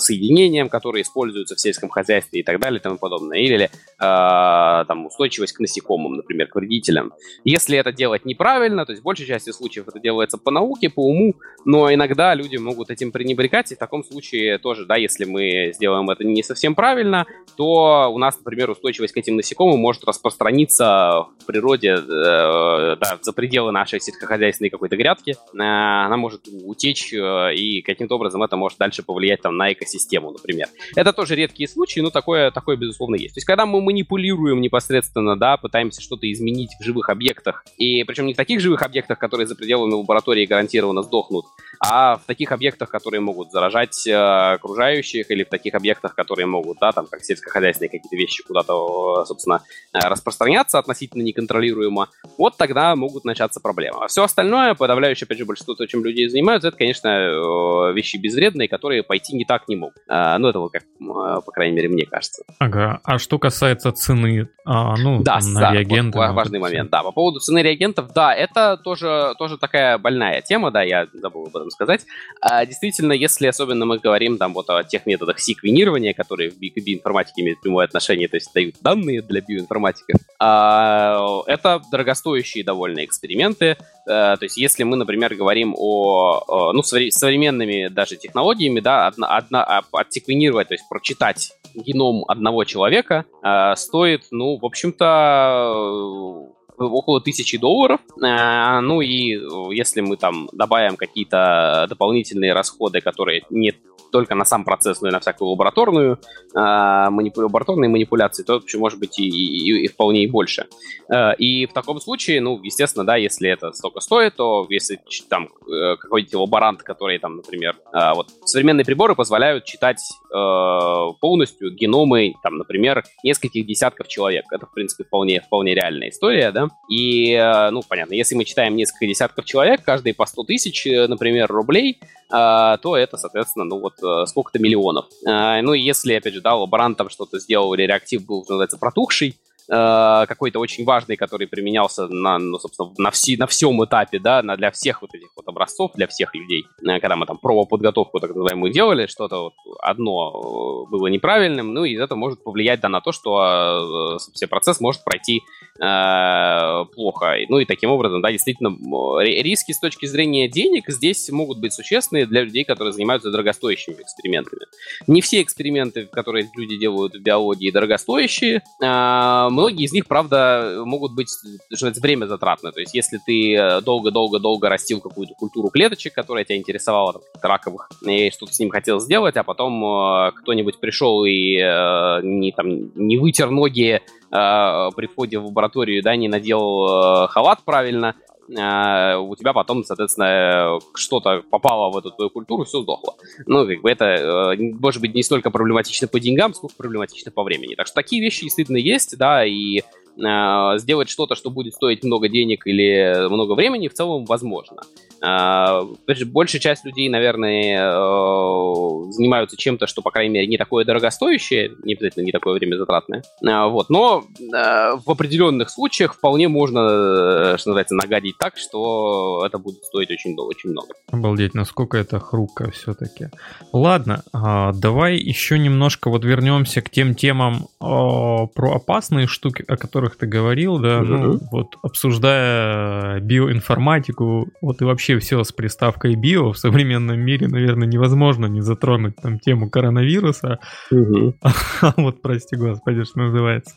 соединениям, которые используются в сельском хозяйстве и так далее и тому подобное. Или там устойчивость к насекомым, например, к вредителям. Если это делать неправильно, то есть в большей части случаев это делается по науке, по уму, но иногда люди могут этим пренебрегать, и в таком случае тоже, да, если мы сделаем это не совсем правильно, то у нас, например, устойчивость к этим насекомым может распространиться в природе э, да, за пределы нашей сельскохозяйственной какой-то грядки, э, она может утечь, э, и каким-то образом это может дальше повлиять там на экосистему, например. Это тоже редкие случаи, но такое, такое безусловно есть. То есть когда мы манипулируем непосредственно, да, пытаемся что-то изменить в живых объектах, и причем не в таких живых объектах, которые за пределами лаборатории гарантированно сдохнут, а в таких объектах, которые могут заражать э, окружающих, или в таких объектах, которые могут, да, там, как сельскохозяйственные какие-то вещи куда-то, собственно, э, распространяться относительно неконтролируемо, вот тогда могут начаться проблемы. А все остальное, подавляющее, опять же, большинство того, чем люди занимаются, это, конечно, э, вещи безвредные, которые пойти не так не могут. Э, ну, это вот как, э, по крайней мере, мне кажется. Ага, а что касается цены, а, ну, да, на да, реагенты... Вот, важный момент, да, по поводу цены реагентов, да, это тоже, тоже такая больная тема, да, я забыл об этом сказать. А, действительно, если особенно мы говорим там вот о тех методах секвенирования, которые в биоинформатике имеют прямое отношение, то есть дают данные для биоинформатиков, а, это дорогостоящие довольно эксперименты, а, то есть если мы, например, говорим о, ну, современными даже технологиями, да, одна, одна, отсеквенировать, то есть прочитать геном одного человека э, стоит, ну, в общем-то, около тысячи долларов. Э, ну и если мы там добавим какие-то дополнительные расходы, которые не только на сам процесс, но и на всякую лабораторную, э, манипу... лабораторные манипуляции, то вообще может быть и, и, и вполне и больше. Э, и в таком случае, ну, естественно, да, если это столько стоит, то если там э, какой-нибудь лаборант, который там, например, э, вот современные приборы позволяют читать э, полностью геномы, там, например, нескольких десятков человек. Это, в принципе, вполне, вполне реальная история, да. И, ну, понятно, если мы читаем несколько десятков человек, каждый по 100 тысяч, например, рублей, то это, соответственно, ну, вот сколько-то миллионов. Э, ну, если, опять же, да, лаборант там что-то сделал, или реактив был, что называется, протухший, Э, какой-то очень важный, который применялся на, ну, собственно, на, все, на всем этапе, да, на, для всех вот этих вот образцов, для всех людей. Э, когда мы там пробоподготовку, так называемую, делали, что-то вот одно было неправильным, ну, и это может повлиять, да, на то, что э, процесс может пройти э, плохо. Ну, и таким образом, да, действительно, риски с точки зрения денег здесь могут быть существенные для людей, которые занимаются дорогостоящими экспериментами. Не все эксперименты, которые люди делают в биологии, дорогостоящие, э, многие из них, правда, могут быть, что это время затратно. То есть, если ты э, долго-долго-долго растил какую-то культуру клеточек, которая тебя интересовала, там, раковых, и что-то с ним хотел сделать, а потом кто-нибудь пришел и не, там, не вытер ноги при входе в лабораторию, да, не надел э, халат правильно, Uh, у тебя потом, соответственно, что-то попало в эту твою культуру, все сдохло. Ну, как бы это, может быть, не столько проблематично по деньгам, сколько проблематично по времени. Так что такие вещи действительно есть, да, и uh, сделать что-то, что будет стоить много денег или много времени, в целом возможно. А, большая часть людей, наверное, э, занимаются чем-то, что, по крайней мере, не такое дорогостоящее, не обязательно не такое время затратное. А, вот. Но э, в определенных случаях вполне можно, э, что называется, нагадить так, что это будет стоить очень, очень много. Обалдеть, насколько это хрупко все-таки. Ладно, а, давай еще немножко вот вернемся к тем темам про опасные штуки, о которых ты говорил, да, mm-hmm. ну, вот обсуждая биоинформатику, вот и вообще все с приставкой био в современном мире, наверное, невозможно не затронуть там тему коронавируса. Угу. *laughs* А вот, прости господи, что называется.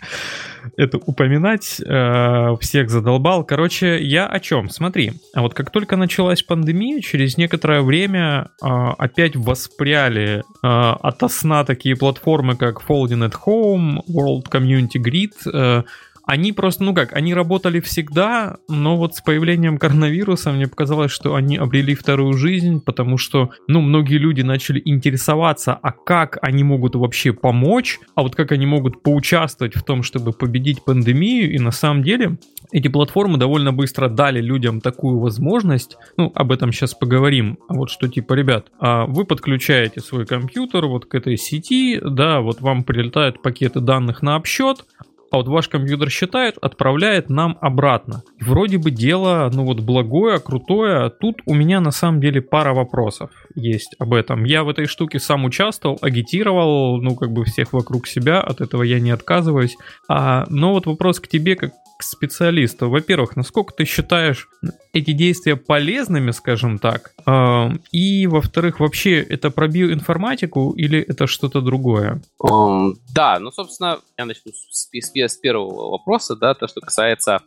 Это упоминать э, всех задолбал. Короче, я о чем? Смотри, а вот как только началась пандемия, через некоторое время э, опять воспряли э, ото сна такие платформы, как Folding at Home, World Community Grid, э, они просто, ну как, они работали всегда, но вот с появлением коронавируса мне показалось, что они обрели вторую жизнь, потому что, ну, многие люди начали интересоваться, а как они могут вообще помочь, а вот как они могут поучаствовать в том, чтобы победить пандемию, и на самом деле эти платформы довольно быстро дали людям такую возможность, ну, об этом сейчас поговорим, а вот что типа, ребят, а вы подключаете свой компьютер вот к этой сети, да, вот вам прилетают пакеты данных на обсчет, а вот ваш компьютер считает, отправляет нам обратно. И вроде бы дело, ну вот благое, крутое. Тут у меня на самом деле пара вопросов есть об этом. Я в этой штуке сам участвовал, агитировал, ну как бы всех вокруг себя, от этого я не отказываюсь. А, но вот вопрос к тебе, как к специалисту. Во-первых, насколько ты считаешь эти действия полезными, скажем так? А, и, во-вторых, вообще это про биоинформатику или это что-то другое? Um, да, ну, собственно, я начну с, с, с первого вопроса, да, то, что касается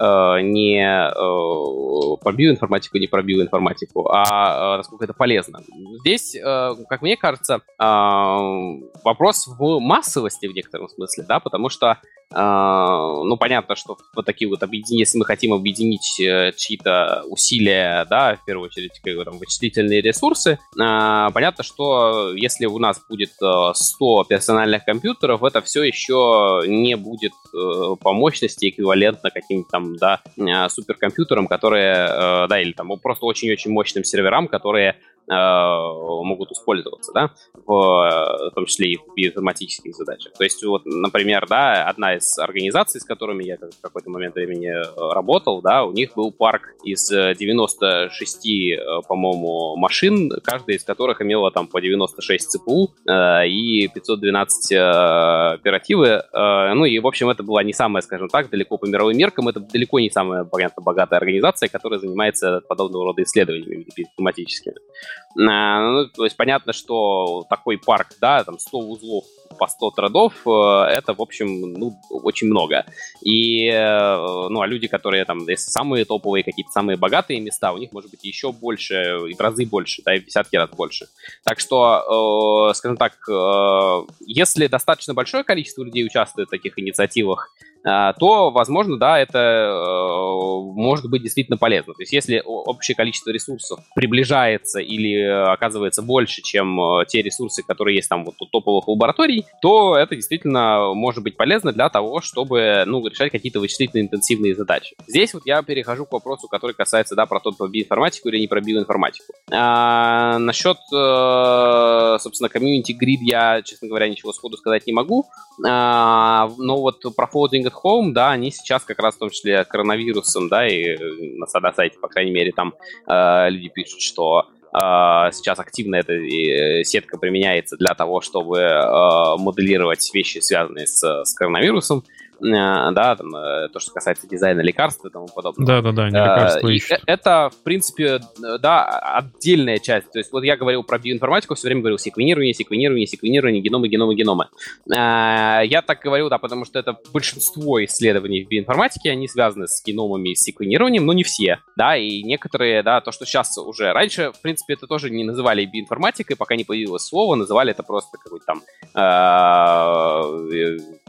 э, не э, про биоинформатику, не про биоинформатику, а э, насколько это полезно. Здесь, э, как мне кажется, э, вопрос в массовости в некотором смысле, да, потому что ну, понятно, что вот такие вот объединения, если мы хотим объединить э, чьи-то усилия, да, в первую очередь, как бы, там, вычислительные ресурсы, а, понятно, что если у нас будет 100 э, персональных компьютеров, это все еще не будет э, по мощности эквивалентно каким-то там, да, суперкомпьютерам, которые, да, или там просто очень-очень мощным серверам, которые могут использоваться, да, в, в том числе и в биоинформатических задачах. То есть, вот, например, да, одна из организаций, с которыми я в какой-то момент времени э, работал, да, у них был парк из 96, э, по-моему, машин, каждая из которых имела там по 96 ЦПУ э, и 512 э, оперативы. Э, ну и, в общем, это была не самая, скажем так, далеко по мировым меркам, это далеко не самая, понятно, богатая организация, которая занимается подобного рода исследованиями биоинформатическими. Э, ну, то есть понятно, что такой парк, да, там 100 узлов по 100 трудов, э, это, в общем, ну, очень много. И, э, ну, а люди, которые там, самые топовые, какие-то самые богатые места, у них может быть еще больше, и в разы больше, да, и в десятки раз больше. Так что, э, скажем так, если достаточно большое количество людей участвует в таких инициативах, то, возможно, да, это э, может быть действительно полезно. То есть, если общее количество ресурсов приближается или оказывается больше, чем те ресурсы, которые есть там вот у топовых лабораторий, то это действительно может быть полезно для того, чтобы ну, решать какие-то вычислительно интенсивные задачи. Здесь вот я перехожу к вопросу, который касается, да, про то, про биоинформатику или не про биоинформатику. А, насчет, э, собственно, комьюнити грид я, честно говоря, ничего сходу сказать не могу. А, но вот про Folding Home, да, они сейчас как раз в том числе коронавирусом, да, и на, на сайте, по крайней мере, там э, люди пишут, что а, сейчас активно эта э, сетка применяется для того, чтобы моделировать вещи, связанные с, с коронавирусом. Э, да, там, э, то, что касается дизайна лекарств и тому подобное. Да-да-да, лекарства и Это, в принципе, да, отдельная часть. То есть вот я говорил про биоинформатику, все время говорил секвенирование, секвенирование, секвенирование, геномы, геномы, геномы. Я так говорю, да, потому что это большинство исследований в биоинформатике, они связаны с геномами и секвенированием, но не все, да, и некоторые, да, то, что сейчас уже раньше, в принципе, это тоже не называли биоинформатикой, пока не появилось слово, называли это просто какой-то там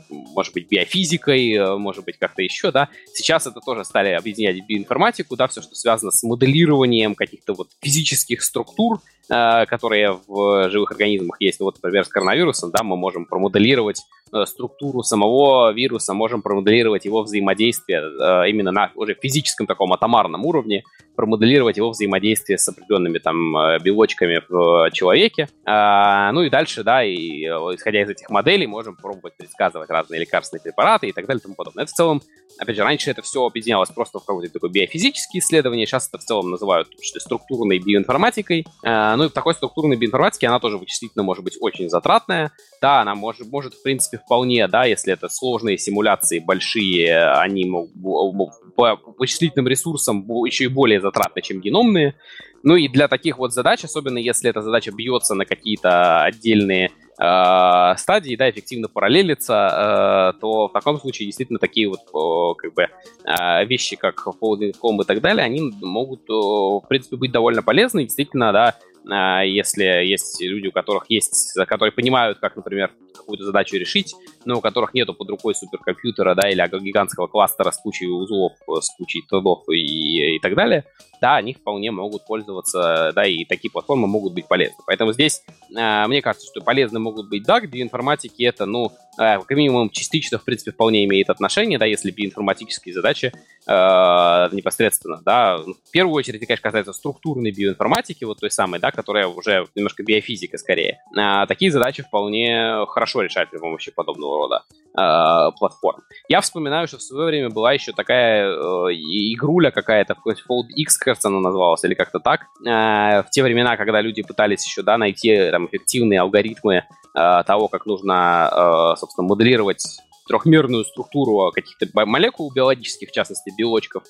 может быть, биофизикой, э, может быть, как-то еще, да. Сейчас это тоже стали объединять в биоинформатику, да, все, что связано с моделированием каких-то вот физических структур, э, которые в живых организмах есть. Ну, вот, например, с коронавирусом, да, мы можем промоделировать э, структуру самого вируса, можем промоделировать его взаимодействие именно на уже физическом таком атомарном уровне, промоделировать его взаимодействие с определенными там белочками в человеке. Ну и дальше, да, и исходя из этих моделей, можем пробовать предсказывать разные лекарственные препараты и так далее и тому подобное. Это в целом, опять же, раньше это все объединялось просто в какое-то такое биофизические исследования, сейчас это в целом называют что структурной биоинформатикой. Э, ну и в такой структурной биоинформатике она тоже вычислительно может быть очень затратная. Да, она может, может в принципе, вполне, да, если это сложные симуляции большие, они могут, по вычислительным ресурсам еще и более затратны, чем геномные. Ну и для таких вот задач, особенно если эта задача бьется на какие-то отдельные э, стадии, да, эффективно параллелится, э, то в таком случае действительно такие вот как бы э, вещи, как folding home и так далее, они могут, в принципе, быть довольно полезны. Действительно, да, если есть люди, у которых есть, которые понимают, как, например, какую-то задачу решить, но у которых нету под рукой суперкомпьютера, да, или гигантского кластера с кучей узлов, с кучей трудов и, и так далее, да, они вполне могут пользоваться, да, и такие платформы могут быть полезны. Поэтому здесь, э, мне кажется, что полезны могут быть, да, к биоинформатике это, ну, э, как минимум частично, в принципе, вполне имеет отношение, да, если биоинформатические задачи э, непосредственно, да, в первую очередь, конечно, касается структурной биоинформатики, вот той самой, да, которая уже немножко биофизика скорее. А, такие задачи вполне хорошо решать при помощи подобного рода э, платформ. Я вспоминаю, что в свое время была еще такая э, игруля какая-то, Fold X, кажется, она называлась, или как-то так. Э, в те времена, когда люди пытались еще, да, найти там эффективные алгоритмы э, того, как нужно, э, собственно, моделировать трехмерную структуру каких-то молекул биологических, в частности, белочков.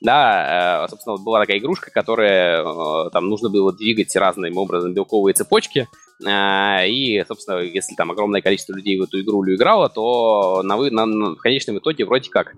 Да, собственно, была такая игрушка, которая там нужно было двигать разным образом белковые цепочки. И, собственно, если там огромное количество людей в эту игру играло, то на, вы, на, на, в конечном итоге вроде как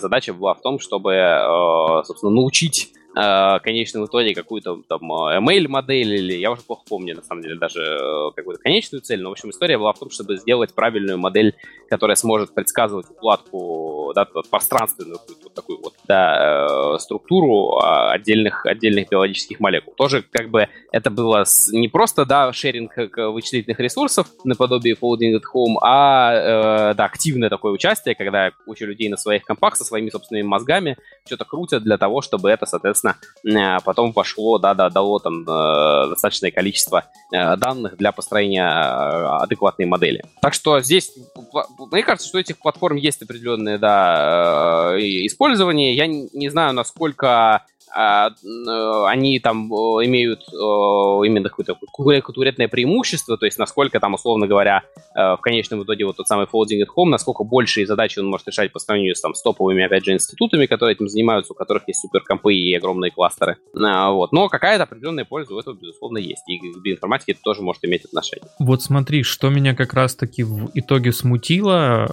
задача была в том, чтобы, собственно, научить э, конечном итоге какую-то там ML-модель или я уже плохо помню, на самом деле, даже э, какую-то конечную цель, но, в общем, история была в том, чтобы сделать правильную модель, которая сможет предсказывать укладку, да, пространственную вот такую вот, да, э, структуру а, отдельных, отдельных биологических молекул. Тоже как бы это было не просто, да, шеринг вычислительных ресурсов наподобие Folding at Home, а, э, да, активное такое участие, когда куча людей на своих компах со своими собственными мозгами что-то крутят для того, чтобы это, соответственно, соответственно, э, потом пошло, да, да, дало там э, достаточное количество э, данных для построения адекватной модели. Так что здесь, мне кажется, что этих платформ есть определенные, да, использование. Я не знаю, насколько а, э, они там э, имеют э, именно какое-то конкурентное преимущество, то есть насколько там, условно говоря, в конечном итоге вот тот самый Folding at Home, насколько большие задачи он может решать по сравнению с там с топовыми, опять же, институтами, которые этим занимаются, у которых есть суперкомпы и огромные кластеры. А, вот. Но какая-то определенная польза у этого, безусловно, есть. И к биоинформатике это тоже может иметь отношение. Вот смотри, что меня как раз-таки в итоге смутило,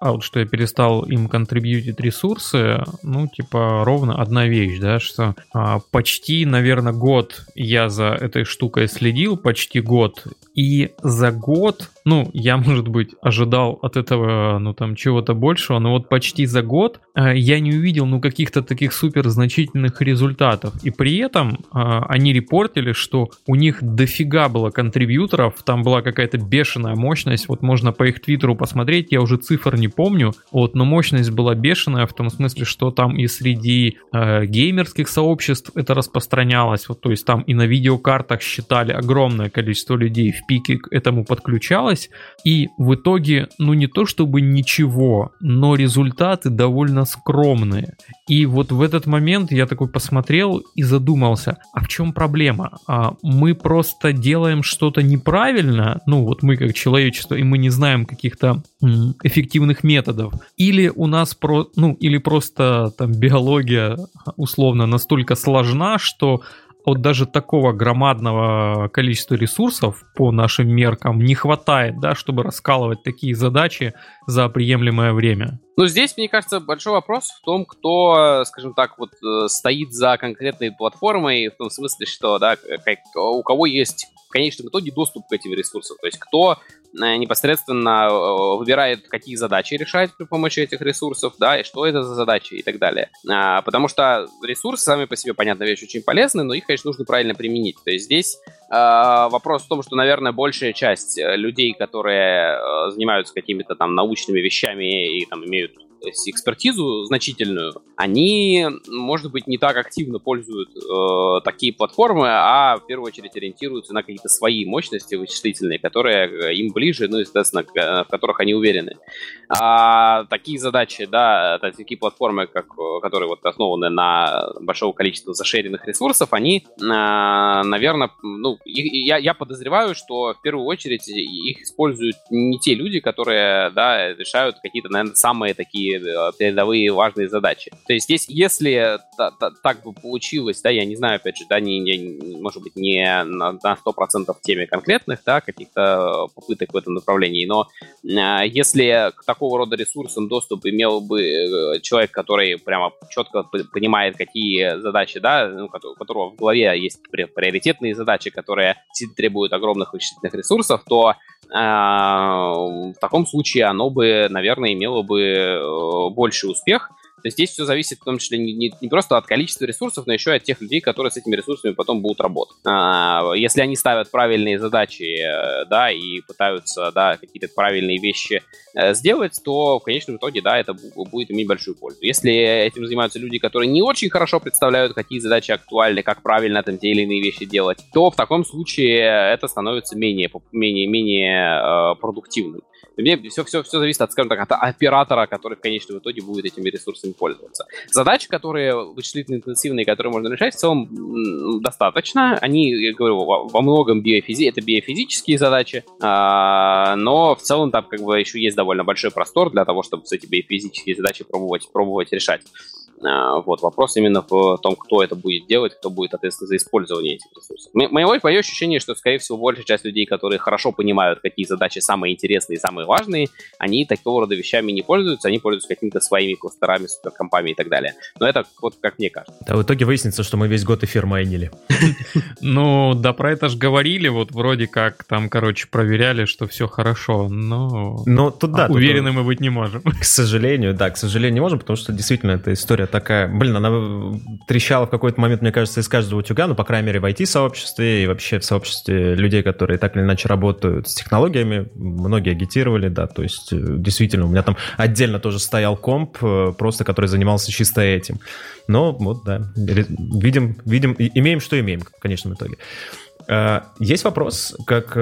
а вот что я перестал им контрибьютить ресурсы, ну, типа, ровно одна вещь, да, что а, почти, наверное, год я за этой штукой следил, почти год, и за год, ну, я, *laughs* может быть, ожидал от этого, ну, там, чего-то большего, но вот почти за год э, я не увидел, ну, каких-то таких супер значительных результатов. И при этом э, они репортили, что у них дофига было контрибьюторов, там была какая-то бешеная мощность, вот можно по их твиттеру посмотреть, я уже цифр не помню, вот, но мощность была бешеная в том смысле, что там и среди э, геймерских сообществ это распространялось, вот, то есть там и на видеокартах считали огромное количество людей в пике к этому подключалась, и в итоге, ну не то чтобы ничего, но результаты довольно скромные. И вот в этот момент я такой посмотрел и задумался, а в чем проблема? А мы просто делаем что-то неправильно, ну вот мы как человечество, и мы не знаем каких-то эффективных методов, или у нас про, ну или просто там биология условно настолько сложна, что вот даже такого громадного количества ресурсов по нашим меркам не хватает, да, чтобы раскалывать такие задачи за приемлемое время. Ну, здесь, мне кажется, большой вопрос в том, кто, скажем так, вот э, стоит за конкретной платформой, в том смысле, что, да, как, у кого есть в конечном итоге доступ к этим ресурсам. То есть кто непосредственно э, выбирает, какие задачи решает при помощи этих ресурсов, да, и что это за задачи и так далее. А, потому что ресурсы сами по себе, понятно, вещь очень полезны, но их, конечно, нужно правильно применить. То есть здесь а, вопрос в том, что, наверное, большая часть э, людей, которые занимаются какими-то там научными вещами и там имеют экспертизу значительную, они, может быть, не так активно пользуют э, такие платформы, а в первую очередь ориентируются на какие-то свои мощности вычислительные, которые э, им ближе, ну, естественно, э, в которых они уверены. А такие задачи, да, такие платформы, как, э, которые вот основаны на большого количества зашеренных ресурсов, они, э, наверное, ну, я, я подозреваю, что в первую очередь их используют не те люди, которые, да, решают какие-то, наверное, самые такие э, передовые важные задачи. То есть здесь, если та, та, так бы получилось, да, я не знаю, опять же, да, не, не, может быть, не на, на 100% в теме конкретных, да, каких-то попыток в этом направлении, но э, если к такого рода ресурсам доступ имел бы э, человек, который прямо четко понимает, какие задачи, да, ну, у которого в голове есть приоритетные задачи, которые требуют огромных вычислительных ресурсов, то в таком случае оно бы, наверное, имело бы э, больший успех, то есть здесь все зависит в том числе не, не, не просто от количества ресурсов, но еще и от тех людей, которые с этими ресурсами потом будут работать. А, если они ставят правильные задачи, э, да, и пытаются, да, какие-то правильные вещи э, сделать, то в конечном итоге, да, это будет иметь большую пользу. Если этим занимаются люди, которые не очень хорошо представляют, какие задачи актуальны, как правильно там те или иные вещи делать, то в таком случае это становится менее, менее, менее э, продуктивным. Все, все, все зависит от, скажем так, от оператора, который в конечном итоге будет этими ресурсами пользоваться. Задачи, которые вычислительно интенсивные, которые можно решать, в целом достаточно. Они, я говорю, во, во многом биофизи... это биофизические задачи, а, но в целом там как бы еще есть довольно большой простор для того, чтобы эти биофизические задачи пробовать, пробовать решать. А, вот, вопрос именно в том, кто это будет делать, кто будет ответственен за использование этих ресурсов. Мое, мое ощущение, что, скорее всего, большая часть людей, которые хорошо понимают, какие задачи самые интересные и самые важные, они такого рода вещами не пользуются, они пользуются какими-то своими кластерами, суперкомпами и так далее. Но это вот как мне кажется. А в итоге выяснится, что мы весь год эфир майнили. *laughs* Ну, да про это же говорили, вот вроде как там, короче, проверяли, что все хорошо, но... Но тут да. Уверены мы быть не можем. К сожалению, да, к сожалению не можем, потому что действительно эта история такая, блин, она трещала в какой-то момент, мне кажется, из каждого утюга, ну, по крайней мере, в IT-сообществе и вообще в сообществе людей, которые так или иначе работают с технологиями, многие агитировали, да, то есть э, действительно, у меня там отдельно тоже стоял комп, э, просто который занимался чисто этим. Но вот, да, видим, видим, имеем, что имеем в конечном итоге. Э, есть вопрос, как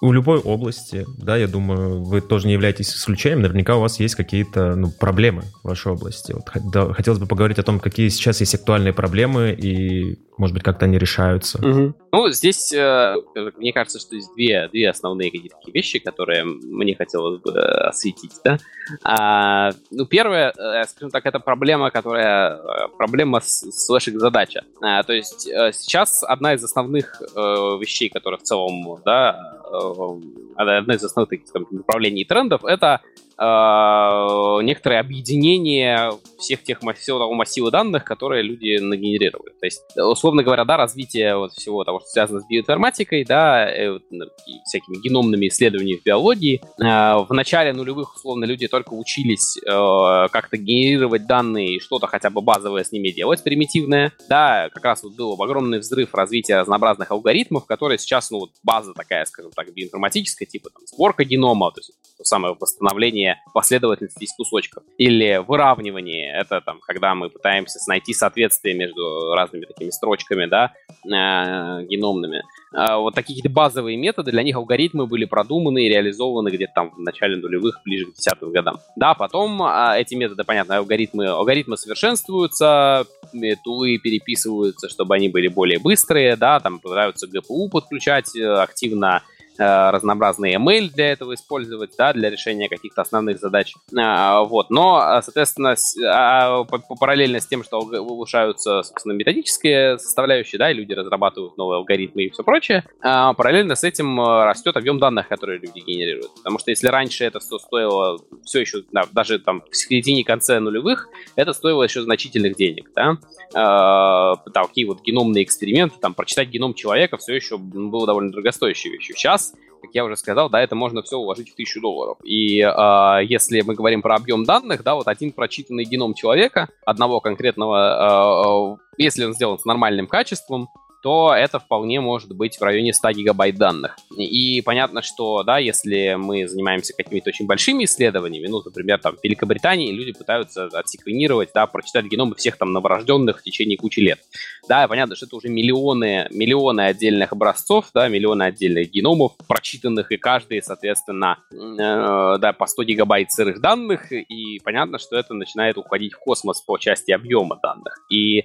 у любой области, да, я думаю, вы тоже не являетесь исключением, наверняка у вас есть какие-то ну, проблемы в вашей области. Вот, да, хотелось бы поговорить о том, какие сейчас есть актуальные проблемы и может быть, как-то они решаются? Угу. Ну, здесь, э, мне кажется, что есть две, две основные какие-то такие вещи, которые мне хотелось бы э, осветить, да. А, ну, первое, э, скажем так, это проблема, которая, проблема слэшек-задача. А, то есть сейчас одна из основных вещей, которые в целом, да, одна из основных таких, там, направлений и трендов, это э, некоторое объединение всех тех всего того массива данных, которые люди нагенерировали. То есть, условно говоря, да, развитие вот всего того, что связано с биоинформатикой, да, э, всякими геномными исследованиями в биологии. Э, в начале нулевых, условно, люди только учились э, как-то генерировать данные и что-то хотя бы базовое с ними делать, примитивное. Да, как раз вот был огромный взрыв развития разнообразных алгоритмов, которые сейчас, ну, вот база такая, скажем так, биоинформатическая, типа там сборка генома, то есть то самое восстановление последовательности из кусочков. Или выравнивание, это там, когда мы пытаемся найти соответствие между разными такими строчками, да, э, геномными. Э, вот такие какие-то базовые методы, для них алгоритмы были продуманы и реализованы где-то там в начале нулевых, ближе к десятым годам. Да, потом э, эти методы, понятно, алгоритмы, алгоритмы совершенствуются, тулы переписываются, чтобы они были более быстрые, да, там пытаются GPU подключать э, активно, разнообразные ML для этого использовать, да, для решения каких-то основных задач. А, вот. Но, а, соответственно, а, параллельно с тем, что улучшаются, собственно, методические составляющие, да, и люди разрабатывают новые алгоритмы и все прочее, параллельно с этим э, растет объем данных, которые люди генерируют. Потому что если раньше это все стоило все еще, да, даже там в середине конце нулевых, это стоило еще значительных денег, да. Такие вот геномные эксперименты, там, прочитать геном человека все еще было довольно дорогостоящей вещью. Сейчас как я уже сказал, да, это можно все уложить в тысячу долларов. И э, если мы говорим про объем данных, да, вот один прочитанный геном человека, одного конкретного, э, если он сделан с нормальным качеством, то это вполне может быть в районе 100 гигабайт данных. И понятно, что, да, если мы занимаемся какими-то очень большими исследованиями, ну, например, там, в Великобритании люди пытаются отсеквенировать, да, прочитать геномы всех там новорожденных в течение кучи лет. Да, понятно, что это уже миллионы, миллионы отдельных образцов, да, миллионы отдельных геномов, прочитанных, и каждый, соответственно, э, да, по 100 гигабайт сырых данных, и понятно, что это начинает уходить в космос по части объема данных. И э,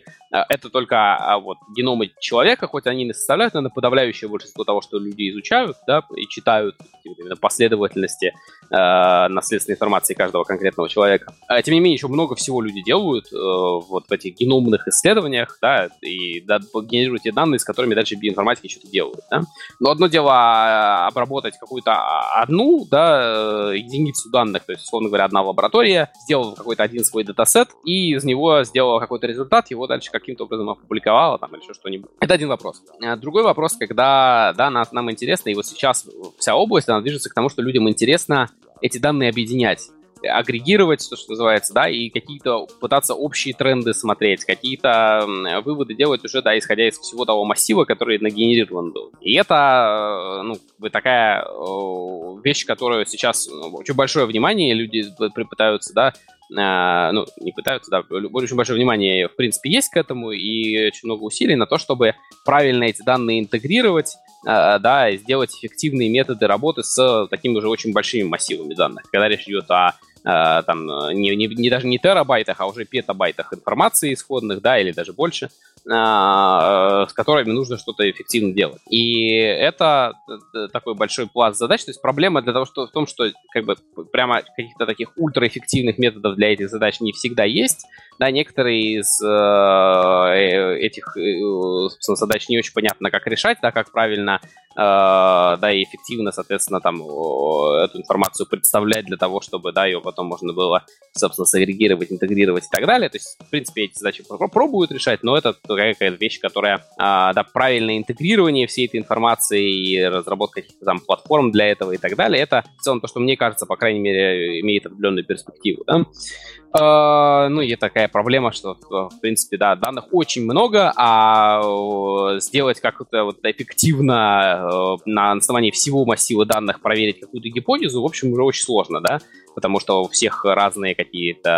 это только а, вот геномы человека, человека, хоть они не составляют, наверное, подавляющее большинство того, что люди изучают, да, и читают именно последовательности э, наследственной информации каждого конкретного человека. А, тем не менее, еще много всего люди делают э, вот в этих геномных исследованиях, да, и да, генерируют те данные, с которыми дальше биоинформатики что-то делают, да. Но одно дело а, обработать какую-то одну, да, единицу данных, то есть, условно говоря, одна лаборатория, сделала какой-то один свой датасет, и из него сделала какой-то результат, его дальше каким-то образом опубликовала, там, или еще что-нибудь. Это один вопрос. А другой вопрос, когда, да, нам интересно, и вот сейчас вся область, она движется к тому, что людям интересно эти данные объединять агрегировать, то, что называется, да, и какие-то пытаться общие тренды смотреть, какие-то выводы делать уже, да, исходя из всего того массива, который нагенерирован был. И это, э, ну, такая вещь, которую сейчас ну, очень большое внимание люди пытаются, да, ну, не пытаются, да, очень большое внимание, в принципе, есть к этому, и очень много усилий на то, чтобы правильно эти данные интегрировать, а, да, и сделать эффективные методы работы с такими уже очень большими массивами данных. Когда речь идет о а, там, не, не, не даже не терабайтах, а уже петабайтах информации исходных, да, или даже больше, а, с которыми нужно что-то эффективно делать. И это э, такой большой пласт задач. То есть проблема для того, что в том, что как бы прямо каких-то таких ультраэффективных методов для этих задач не всегда есть. Да, некоторые из э, э этих э, задач не очень понятно, как решать, да, как правильно Э, да, и эффективно, соответственно, там эту информацию представлять для того, чтобы, да, ее потом можно было, собственно, сагрегировать, интегрировать и так далее. То есть, в принципе, эти задачи пробуют решать, но это какая-то вещь, которая, а, да, правильное интегрирование всей этой информации и разработка каких-то там платформ для этого и так далее, это в целом то, что мне кажется, по крайней мере, имеет определенную перспективу, да. Uh, ну, и такая проблема, что, в принципе, да, данных очень много, а сделать как-то вот эффективно uh, на основании всего массива данных проверить какую-то гипотезу, в общем, уже очень сложно, да потому что у всех разные какие-то...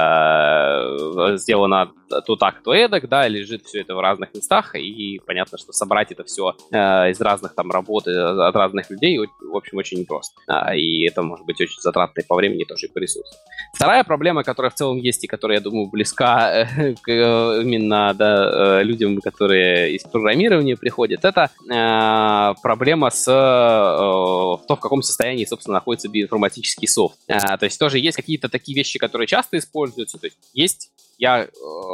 Э, сделано то так, то эдак, да, лежит все это в разных местах, и понятно, что собрать это все э, из разных там работ, э, от разных людей, в общем, очень непросто. А, и это может быть очень затратно по времени тоже и по ресурсам. Вторая проблема, которая в целом есть и которая, я думаю, близка именно да, людям, которые из программирования приходят, это проблема с то, в каком состоянии, собственно, находится биоинформатический софт. То есть тоже есть какие-то такие вещи, которые часто используются. То есть есть я, э,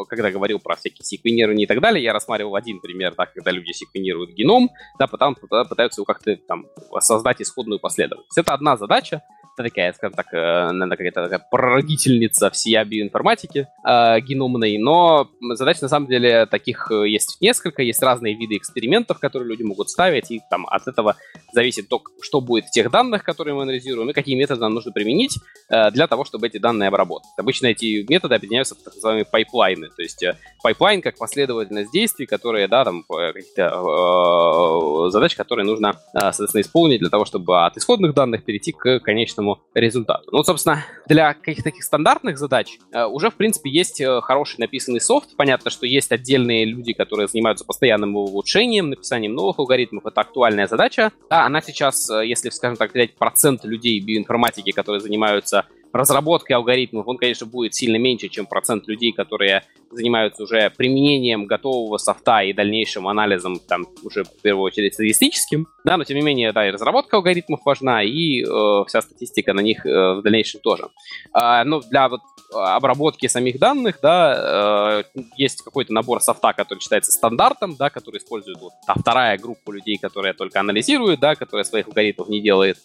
когда говорил про всякие секвенирования и так далее, я рассматривал один пример, да, когда люди секвенируют геном, да, потом пытаются его как-то там создать исходную последовательность. Это одна задача, такая, скажем так, э, наверное, какая-то такая прародительница всей биоинформатики э, геномной, но задач на самом деле таких э, есть несколько, есть разные виды экспериментов, которые люди могут ставить, и там от этого зависит то, что будет в тех данных, которые мы анализируем, и какие методы нам нужно применить э, для того, чтобы эти данные обработать. Обычно эти методы объединяются в так называемые пайплайны, то есть э, пайплайн как последовательность действий, которые, да, там, э, какие-то э, задачи, которые нужно, э, соответственно, исполнить для того, чтобы от исходных данных перейти к конечному конечному результату. Ну, собственно, для каких-то таких стандартных задач э, уже, в принципе, есть э, хороший написанный софт. Понятно, что есть отдельные люди, которые занимаются постоянным улучшением, написанием новых алгоритмов. Это актуальная задача. Да, она сейчас, э, если, скажем так, взять процент людей биоинформатики, которые занимаются разработкой алгоритмов, он, конечно, будет сильно меньше, чем процент людей, которые занимаются уже применением готового софта и дальнейшим анализом, там, уже в первую очередь статистическим, да, но тем не менее, да, и разработка алгоритмов важна, и э, вся статистика на них э, в дальнейшем тоже. А, но для вот обработки самих данных, да, э, есть какой-то набор софта, который считается стандартом, да, который использует вот та вторая группа людей, которая только анализирует, да, которая своих алгоритмов не делает.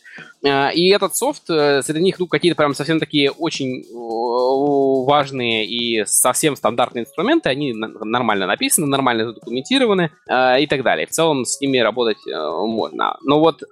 Э, и этот софт, э, среди них, ну, какие-то прям совсем такие очень важные и совсем стандартные инструменты, они нормально написаны, нормально задокументированы э, и так далее. В целом с ними работать можно. Но вот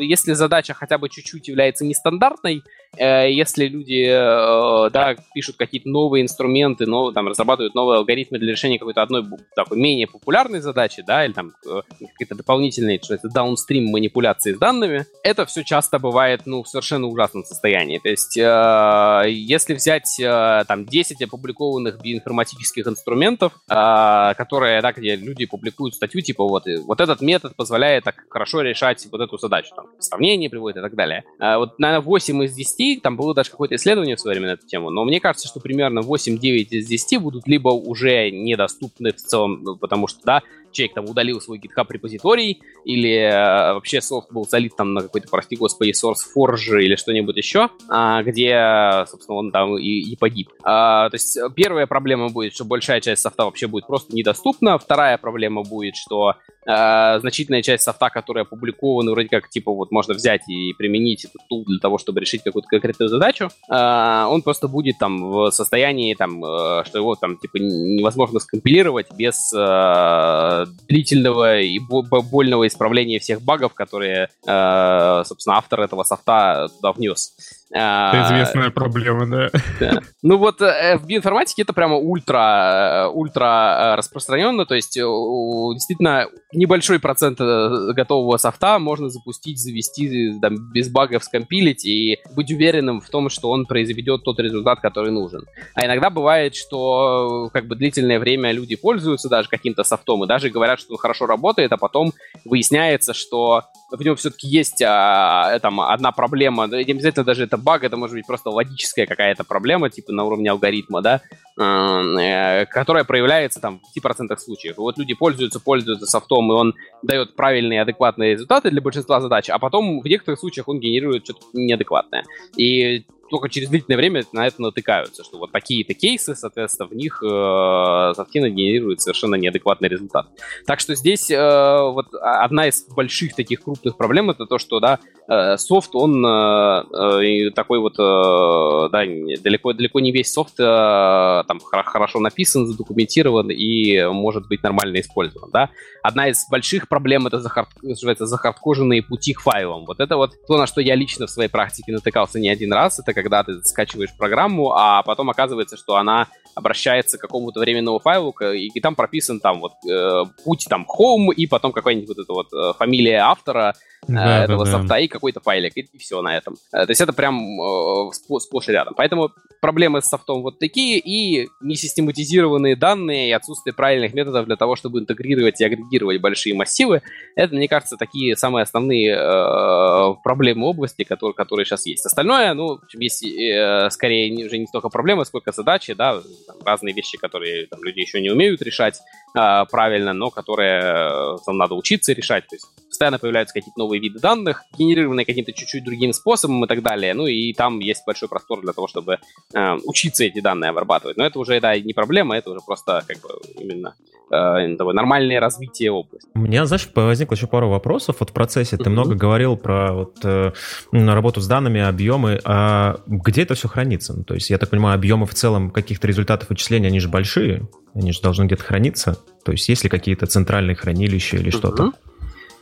если задача хотя бы чуть-чуть является нестандартной, если люди, да, пишут какие-то новые инструменты, но там разрабатывают новые алгоритмы для решения какой-то одной такой менее популярной задачи, да, или там какие-то дополнительные, что это даунстрим манипуляции с данными, это все часто бывает, ну, в совершенно ужасном состоянии. То есть, если взять там 10 опубликованных биоинформатических инструментов, которые, да, где люди публикуют статью, типа вот, вот этот метод позволяет так хорошо решать вот эту задачу, там, сравнение приводит и так далее. Вот, наверное, 8 из 10 10, там было даже какое-то исследование в свое время на эту тему, но мне кажется, что примерно 8-9 из 10 будут либо уже недоступны в целом, ну, потому что, да, человек там удалил свой GitHub репозиторий, или э, вообще софт был залит там на какой-то, прости господи, SourceForge или что-нибудь еще, э, где, собственно, он там и, и погиб. Э, то есть первая проблема будет, что большая часть софта вообще будет просто недоступна. Вторая проблема будет, что э, значительная часть софта, которая опубликована, вроде как, типа, вот можно взять и применить этот тул для того, чтобы решить какую-то конкретную задачу, э, он просто будет там в состоянии, там, э, что его там, типа, невозможно скомпилировать без э, длительного и больного исправления всех багов, которые, э, собственно, автор этого софта туда внес. Это известная проблема, да. да. Ну вот э, в биоинформатике это прямо ультра, э, ультра э, распространенно, то есть действительно небольшой процент готового софта можно запустить, завести, там, без багов скомпилить и быть уверенным в том, что он произведет тот результат, который нужен. А иногда бывает, что как бы длительное время люди пользуются даже каким-то софтом и даже говорят, что он хорошо работает, а потом выясняется, что в нем все-таки есть а, там одна проблема, не обязательно даже это баг, это может быть просто логическая какая-то проблема, типа на уровне алгоритма, да, э, которая проявляется там в 5% случаев. Вот люди пользуются, пользуются софтом, и он дает правильные, адекватные результаты для большинства задач, а потом в некоторых случаях он генерирует что-то неадекватное. И только через длительное время на это натыкаются, что вот такие-то кейсы, соответственно, в них э, софтина генерирует совершенно неадекватный результат. Так что здесь э, вот одна из больших таких крупных проблем это то, что, да, э, софт, он э, э, такой вот, э, да, далеко, далеко не весь софт э, там хорошо написан, задокументирован и может быть нормально использован, да. Одна из больших проблем это захард, захардкоженные пути к файлам. Вот это вот то, на что я лично в своей практике натыкался не один раз, это когда ты скачиваешь программу, а потом оказывается, что она обращается к какому-то временному файлу, и, и там прописан там вот э, путь там home, и потом какая-нибудь вот эта вот э, фамилия автора, Э, да, этого да, софта да. и какой-то файлик, и, и все на этом. Э, то есть это прям э, сплошь и рядом. Поэтому проблемы с софтом вот такие, и несистематизированные данные, и отсутствие правильных методов для того, чтобы интегрировать и агрегировать большие массивы, это, мне кажется, такие самые основные э, проблемы области, которые, которые сейчас есть. Остальное, ну, есть э, скорее уже не столько проблемы, сколько задачи, да, там, разные вещи, которые там, люди еще не умеют решать э, правильно, но которые э, там, надо учиться решать. То есть постоянно появляются какие-то новые виды данных, генерированные каким-то чуть-чуть другим способом и так далее. Ну и там есть большой простор для того, чтобы э, учиться эти данные обрабатывать. Но это уже, да, не проблема, это уже просто как бы именно э, такое нормальное развитие области. У меня, знаешь, возникло еще пару вопросов вот в процессе. Ты mm-hmm. много говорил про вот, э, работу с данными, объемы. А где это все хранится? Ну, то есть, я так понимаю, объемы в целом каких-то результатов вычисления, они же большие, они же должны где-то храниться. То есть, есть ли какие-то центральные хранилища или что-то?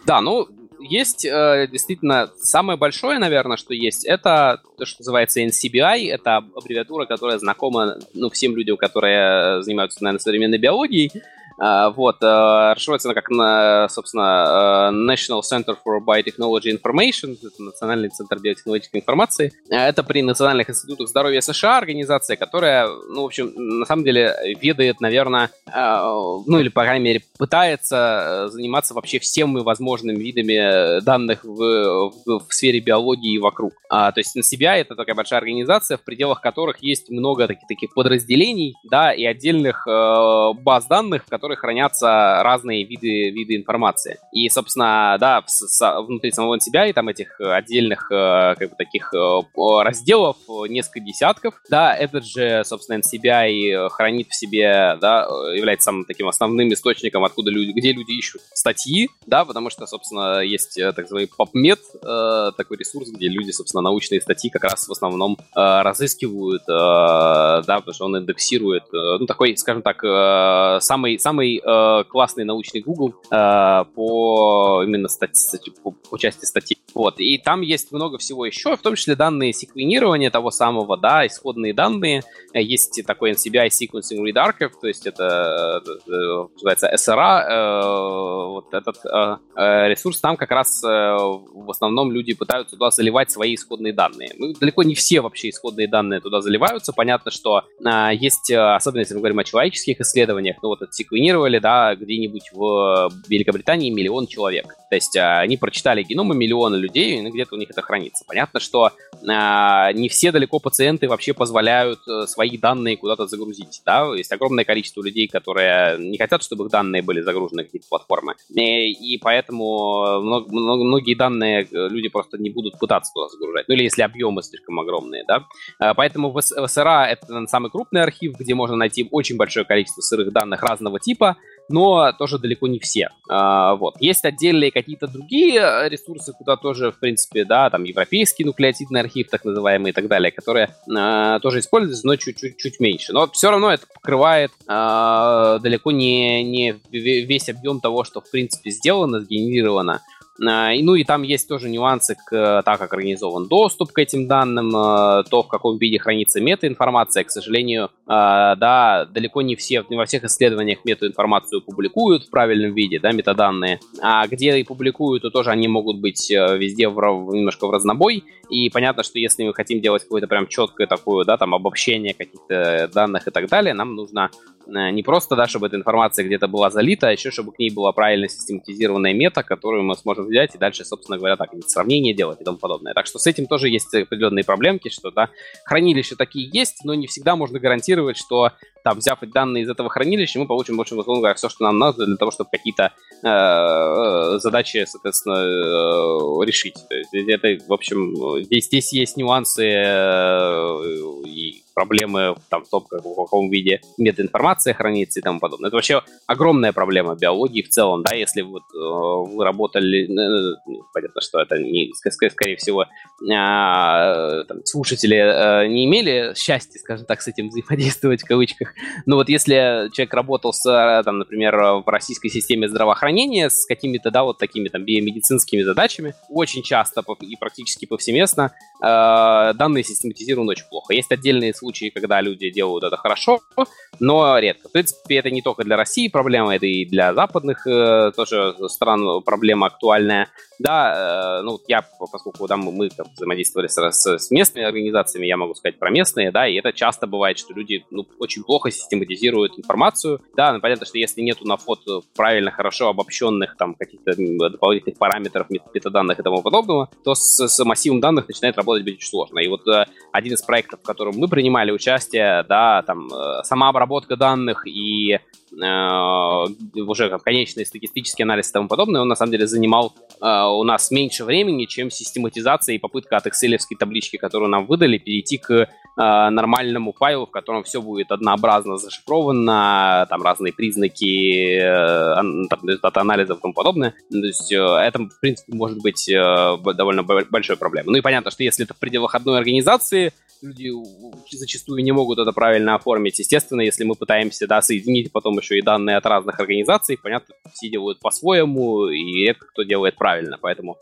Да, ну, есть э, действительно самое большое, наверное, что есть, это то, что называется NCBI. Это аббревиатура, которая знакома ну, всем людям, которые занимаются, наверное, современной биологией. А, вот, э, расшифровывается она как, собственно, э, National Center for Biotechnology Information, это Национальный центр биотехнологической информации. Э, это при Национальных институтах здоровья США организация, которая, ну, в общем, на самом деле ведает, наверное, ну, или, по крайней мере, пытается заниматься вообще всеми возможными видами данных в, в, в сфере биологии и вокруг. А, то есть NCBI — это такая большая организация, в пределах которых есть много таких, таких подразделений, да, и отдельных э, баз данных, в которых которых хранятся разные виды, виды информации. И, собственно, да, в, с, внутри самого себя и там этих отдельных э, как бы таких э, разделов несколько десятков. Да, этот же, собственно, NCBI хранит в себе, да, является самым таким основным источником, откуда люди, где люди ищут статьи, да, потому что, собственно, есть э, так называемый PubMed, такой ресурс, где люди, собственно, научные статьи как раз в основном разыскивают, да, потому что он индексирует, ну, такой, скажем так, самый, самый самый э, классный научный Google э, по именно стати, по, по части статей. Вот. И там есть много всего еще, в том числе данные секвенирования того самого, да, исходные данные. Есть такой NCBI Sequencing Read Archive, то есть это э, называется SRA. Э, вот этот э, э, ресурс там как раз э, в основном люди пытаются туда заливать свои исходные данные. Ну, далеко не все вообще исходные данные туда заливаются. Понятно, что э, есть, особенно если мы говорим о человеческих исследованиях, ну вот это секвенирование просканировали, да, где-нибудь в Великобритании миллион человек. То есть а, они прочитали геномы миллиона людей, и где-то у них это хранится. Понятно, что а, не все далеко пациенты вообще позволяют э, свои данные куда-то загрузить. Да? Есть огромное количество людей, которые не хотят, чтобы их данные были загружены на какие-то платформы. И, поэтому многие данные э, люди просто не будут пытаться туда загружать. Ну или если объемы слишком огромные. Да? Поэтому в СРА это самый крупный архив, где можно найти очень большое количество сырых данных разного типа но тоже далеко не все. А, вот. Есть отдельные какие-то другие э, ресурсы, куда тоже, в принципе, да, там европейский нуклеотидный архив, так называемый, и так далее, которые а, тоже используются, но чуть-чуть меньше. Но все равно это покрывает а, далеко не, не весь объем того, что, в принципе, сделано, сгенерировано. А, ну и там есть тоже нюансы к э, так, как организован доступ к этим данным, э, то, в каком виде хранится метаинформация. К сожалению, э, да, далеко не все, не во всех исследованиях метаинформацию публикуют в правильном виде, да, метаданные. А где и публикуют, то тоже они могут быть везде в, немножко в разнобой. И понятно, что если мы хотим делать какое-то прям четкое такое, да, там обобщение каких-то данных и так далее, нам нужно не просто, да, чтобы эта информация где-то была залита, а еще чтобы к ней была правильно систематизированная мета, которую мы сможем взять и дальше, собственно говоря, так, сравнение делать и тому подобное. Так что с этим тоже есть определенные проблемки, что, да, хранилища такие есть, но не всегда можно гарантировать, что там, взяв данные из этого хранилища, мы получим, больше, условно говоря, все, что нам надо для того, чтобы какие-то э, э задачи, соответственно, э, решить. То есть это, в общем, здесь, здесь есть нюансы э, и проблемы там, в том, как, в каком виде метаинформация хранится и тому подобное. Это вообще огромная проблема биологии в целом, да, если вот э, вы работали, э, ну, понятно, что это не, скорее всего, э, там, слушатели э, не имели счастья, скажем так, с этим взаимодействовать в кавычках, но вот если человек работал с, э, там, например, в российской системе здравоохранения с какими-то, да, вот такими там биомедицинскими задачами, очень часто и практически повсеместно э, данные систематизированы очень плохо. Есть отдельные случаи когда люди делают это хорошо, но редко. В принципе, это не только для России проблема, это и для западных э, тоже стран проблема актуальная. Да, э, ну, я, поскольку да, мы, там, взаимодействовали с, с местными организациями, я могу сказать про местные, да, и это часто бывает, что люди ну, очень плохо систематизируют информацию. Да, ну, понятно, что если нету на фото правильно, хорошо обобщенных там каких-то дополнительных параметров, метаданных и тому подобного, то с, с массивом данных начинает работать очень сложно. И вот э, один из проектов, в котором мы принимали участие, да, там э, сама обработка данных и Э, уже как конечный статистический анализ и тому подобное, он на самом деле занимал э, у нас меньше времени, чем систематизация и попытка от excel таблички, которую нам выдали, перейти к э, нормальному файлу, в котором все будет однообразно зашифровано, там разные признаки дата-анализа и тому подобное. То есть это, в принципе, может быть довольно большой проблемой. Ну и понятно, что если это в пределах одной организации, люди зачастую не могут это правильно оформить. Естественно, если мы пытаемся да, соединить потом еще и данные от разных организаций, понятно, все делают по-своему, и это кто делает правильно. Поэтому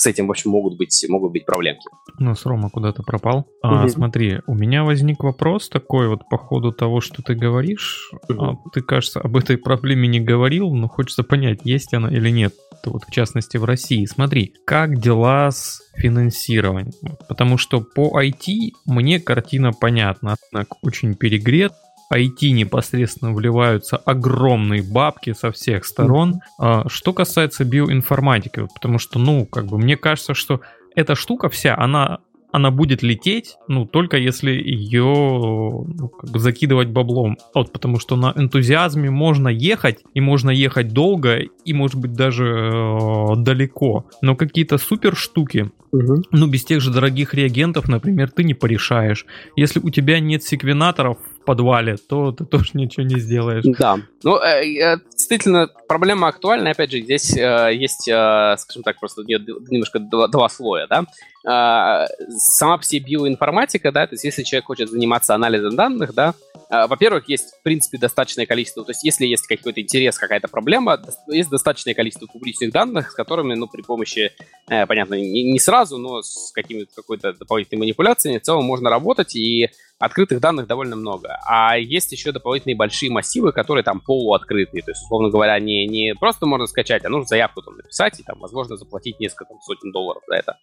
с этим, в общем, могут быть, могут быть проблемки. У нас Рома куда-то пропал. А, Смотри, у меня возник вопрос такой вот по ходу того, что ты говоришь. А, ты, кажется, об этой проблеме не говорил, но хочется понять, есть она или нет. Вот в частности в России. Смотри, как дела с финансированием? Потому что по IT мне картина понятна. Однако очень перегрет, IT непосредственно вливаются огромные бабки со всех сторон. Mm-hmm. Что касается биоинформатики, потому что, ну, как бы мне кажется, что эта штука вся, она она будет лететь, ну, только если ее ну, как бы закидывать баблом. Вот, потому что на энтузиазме можно ехать, и можно ехать долго, и, может быть, даже э, далеко. Но какие-то супер штуки, угу. ну, без тех же дорогих реагентов, например, ты не порешаешь. Если у тебя нет секвенаторов в подвале, то ты *laughs* тоже ничего не сделаешь. Да. Ну, э, э, действительно, проблема актуальна. Опять же, здесь э, есть, э, скажем так, просто немножко два, два слоя, да. Э, сама по себе биоинформатика, да, то есть если человек хочет заниматься анализом данных, да, э, во-первых, есть, в принципе, достаточное количество, то есть если есть какой-то интерес, какая-то проблема, есть достаточное количество публичных данных, с которыми, ну, при помощи, э, понятно, не, не сразу, но с какими-то какой-то дополнительной манипуляцией в целом можно работать, и открытых данных довольно много. А есть еще дополнительные большие массивы, которые там полуоткрытые. То есть, условно говоря, не, не просто можно скачать, а нужно заявку там написать и там, возможно, заплатить несколько там, сотен долларов за это.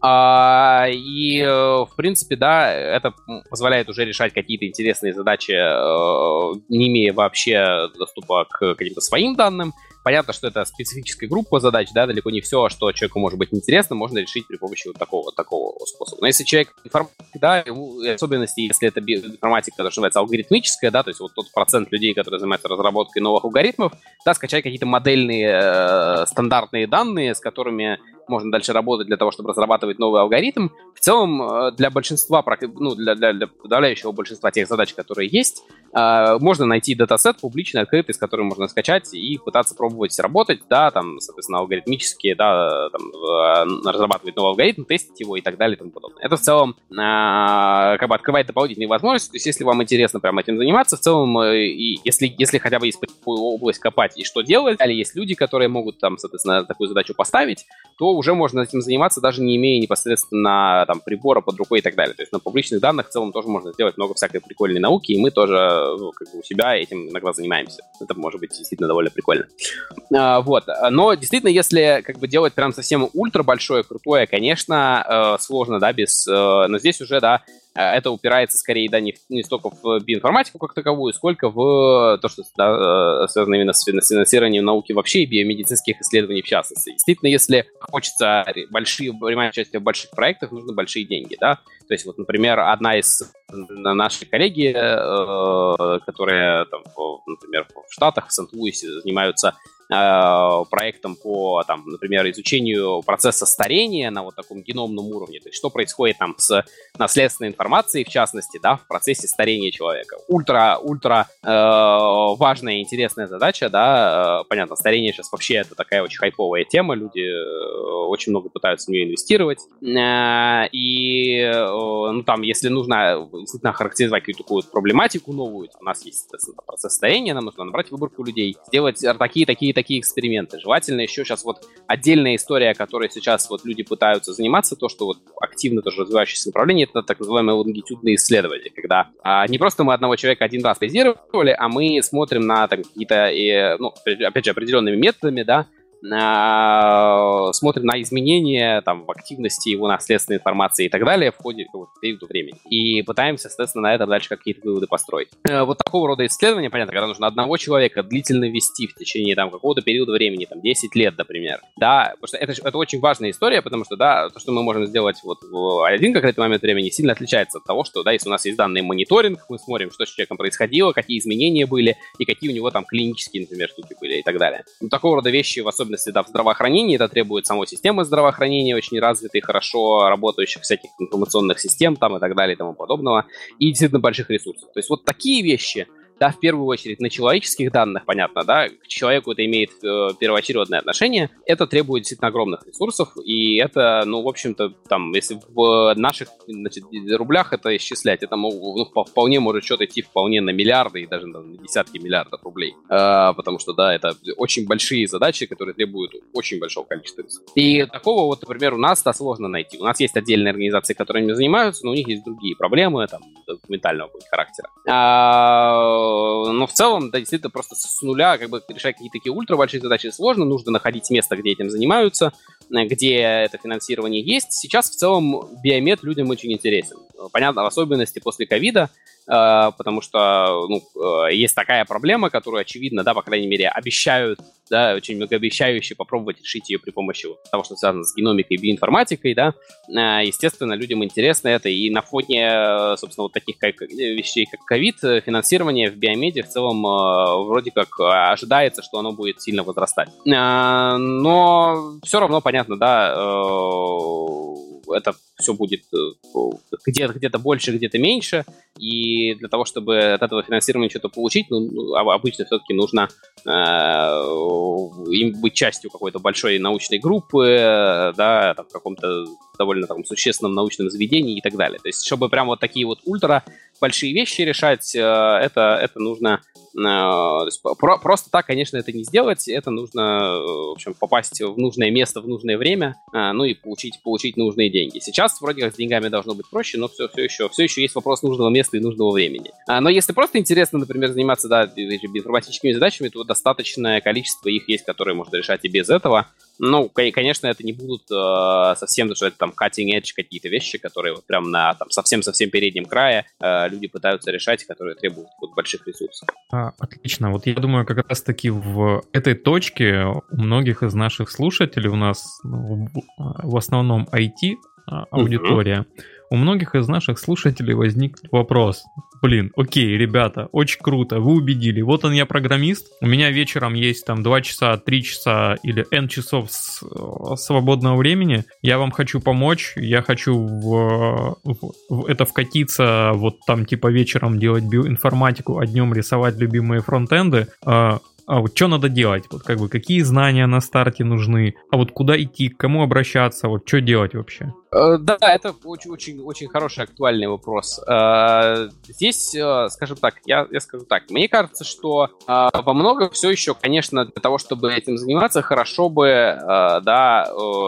А, и, э, в принципе, да, это позволяет уже решать какие-то интересные задачи, э, не имея вообще доступа к каким-то своим данным. Понятно, что это специфическая группа задач, да, далеко не все, что человеку может быть интересно, можно решить при помощи вот такого, такого способа. Но если человек информатик, да, ему, особенности, если это информатика, которая называется алгоритмическая, да, то есть вот тот процент людей, которые занимаются разработкой новых алгоритмов, да, скачать какие-то модельные э, стандартные данные, с которыми можно дальше работать для того, чтобы разрабатывать новый алгоритм. В целом, э, для большинства, ну, для, для, для подавляющего большинства тех задач, которые есть, э, можно найти датасет публичный, открытый, с которым можно скачать и пытаться пробовать работать, да, там, соответственно, алгоритмически, да, там, э, разрабатывать новый алгоритм, тестить его и так далее и тому подобное. Это в целом как бы открывает дополнительные возможности, то есть если вам интересно прямо этим заниматься, в целом, и если, если хотя бы есть какую область копать и что делать, или есть люди, которые могут там, соответственно, такую задачу поставить, то уже можно этим заниматься, даже не имея непосредственно там, прибора под рукой и так далее. То есть на публичных данных в целом тоже можно сделать много всякой прикольной науки, и мы тоже ну, как бы у себя этим иногда занимаемся. Это может быть действительно довольно прикольно. А, вот. Но действительно, если как бы делать прям совсем ультра большое, крутое, конечно, э, сложно, да, без... Э, но здесь уже, да, это упирается скорее, да, не, не столько в биоинформатику как таковую, сколько в то, что да, э, связано именно с финансированием науки вообще и биомедицинских исследований в частности. Действительно, если хочется большие, принимать участие в больших проектах, нужны большие деньги, да. То есть, вот, например, одна из нашей коллеги, э, которые, там, например, в Штатах, в Сент-Луисе занимаются Э, проектом по, там, например, изучению процесса старения на вот таком геномном уровне, то есть что происходит там с наследственной информацией, в частности, да, в процессе старения человека. Ультра, ультра э, важная и интересная задача, да, э, понятно, старение сейчас вообще это такая очень хайповая тема, люди э, очень много пытаются в нее инвестировать, э, и, э, ну, там, если нужно действительно характеризовать какую-то такую проблематику новую, у нас есть, процесс старения, нам нужно набрать выборку людей, сделать такие-такие такие эксперименты. Желательно еще сейчас вот отдельная история, которой сейчас вот люди пытаются заниматься, то, что вот активно тоже развивающееся направление, это так называемые лонгитюдные исследования, когда а, не просто мы одного человека один раз тезировали, а мы смотрим на какие-то, э, ну, опять же, определенными методами, да, смотрим на изменения там, в активности его наследственной информации и так далее в ходе какого-то периода времени. И пытаемся, соответственно, на этом дальше какие-то выводы построить. Э, вот такого рода исследования, понятно, когда нужно одного человека длительно вести в течение там, какого-то периода времени, там, 10 лет, например. Да, потому что это, это очень важная история, потому что, да, то, что мы можем сделать вот в один конкретный момент времени, сильно отличается от того, что, да, если у нас есть данный мониторинг, мы смотрим, что с человеком происходило, какие изменения были, и какие у него там клинические, например, штуки были и так далее. Ну, такого рода вещи, в особенности особенности да, в здравоохранении. Это требует самой системы здравоохранения, очень развитой, хорошо работающих всяких информационных систем там и так далее и тому подобного. И действительно больших ресурсов. То есть вот такие вещи – да, в первую очередь на человеческих данных, понятно, да, к человеку это имеет э, первоочередное отношение, это требует действительно огромных ресурсов, и это, ну, в общем-то, там, если в наших, значит, рублях это исчислять, это ну, вполне может счет идти вполне на миллиарды и даже на десятки миллиардов рублей, э, потому что, да, это очень большие задачи, которые требуют очень большого количества ресурсов. И такого вот, например, у нас-то сложно найти. У нас есть отдельные организации, которые этим занимаются, но у них есть другие проблемы, там, документального характера. А, но в целом, да, действительно, просто с нуля как бы решать какие-то такие ультра большие задачи сложно, нужно находить место, где этим занимаются, э, где это финансирование есть. Сейчас в целом биомед людям очень интересен. Понятно, в особенности после ковида, э, потому что ну, э, есть такая проблема, которую, очевидно, да, по крайней мере, обещают да, очень многообещающе попробовать решить ее при помощи того, что связано с геномикой и биоинформатикой, да, а, естественно, людям интересно это, и на фоне, собственно, вот таких как, вещей, как ковид, финансирование в биомеде в целом э, вроде как ожидается, что оно будет сильно возрастать. Но все равно, понятно, да, э, это все будет э, где-то где больше, где-то меньше, и для того, чтобы от этого финансирования что-то получить, ну, ну обычно все-таки нужно э, им быть частью какой-то большой научной группы, да, там, в каком-то довольно там, существенном научном заведении и так далее. То есть, чтобы прям вот такие вот ультра большие вещи решать, э, это, это нужно Э, про, просто так, конечно, это не сделать. Это нужно, э, в общем, попасть в нужное место в нужное время, ну и получить, получить нужные деньги. Сейчас вроде как с деньгами должно быть проще, но все, все, еще, все еще есть вопрос нужного места и нужного времени. Но если просто интересно, например, заниматься да, информатическими задачами, то достаточное количество их есть, которые можно решать и без этого. Ну, конечно, это не будут э, совсем, что это там cutting edge какие-то вещи, которые вот прям на там совсем-совсем переднем крае э, люди пытаются решать, которые требуют вот, больших ресурсов. А, отлично. Вот я думаю, как раз-таки в этой точке у многих из наших слушателей у нас ну, в основном IT а, аудитория. Uh-huh. У многих из наших слушателей возник вопрос. Блин, окей, ребята, очень круто, вы убедили. Вот он я программист, у меня вечером есть там 2 часа, 3 часа или N часов с, э, свободного времени, я вам хочу помочь, я хочу в, в, в это вкатиться, вот там типа вечером делать биоинформатику, а днем рисовать любимые фронтенды, а, а вот что надо делать, вот как бы какие знания на старте нужны, а вот куда идти, к кому обращаться, вот что делать вообще? Э, да, это очень, очень, очень хороший актуальный вопрос. Э, здесь, э, скажем так, я, я скажу так, мне кажется, что во многом все еще, конечно, для того, чтобы этим заниматься, хорошо бы, да,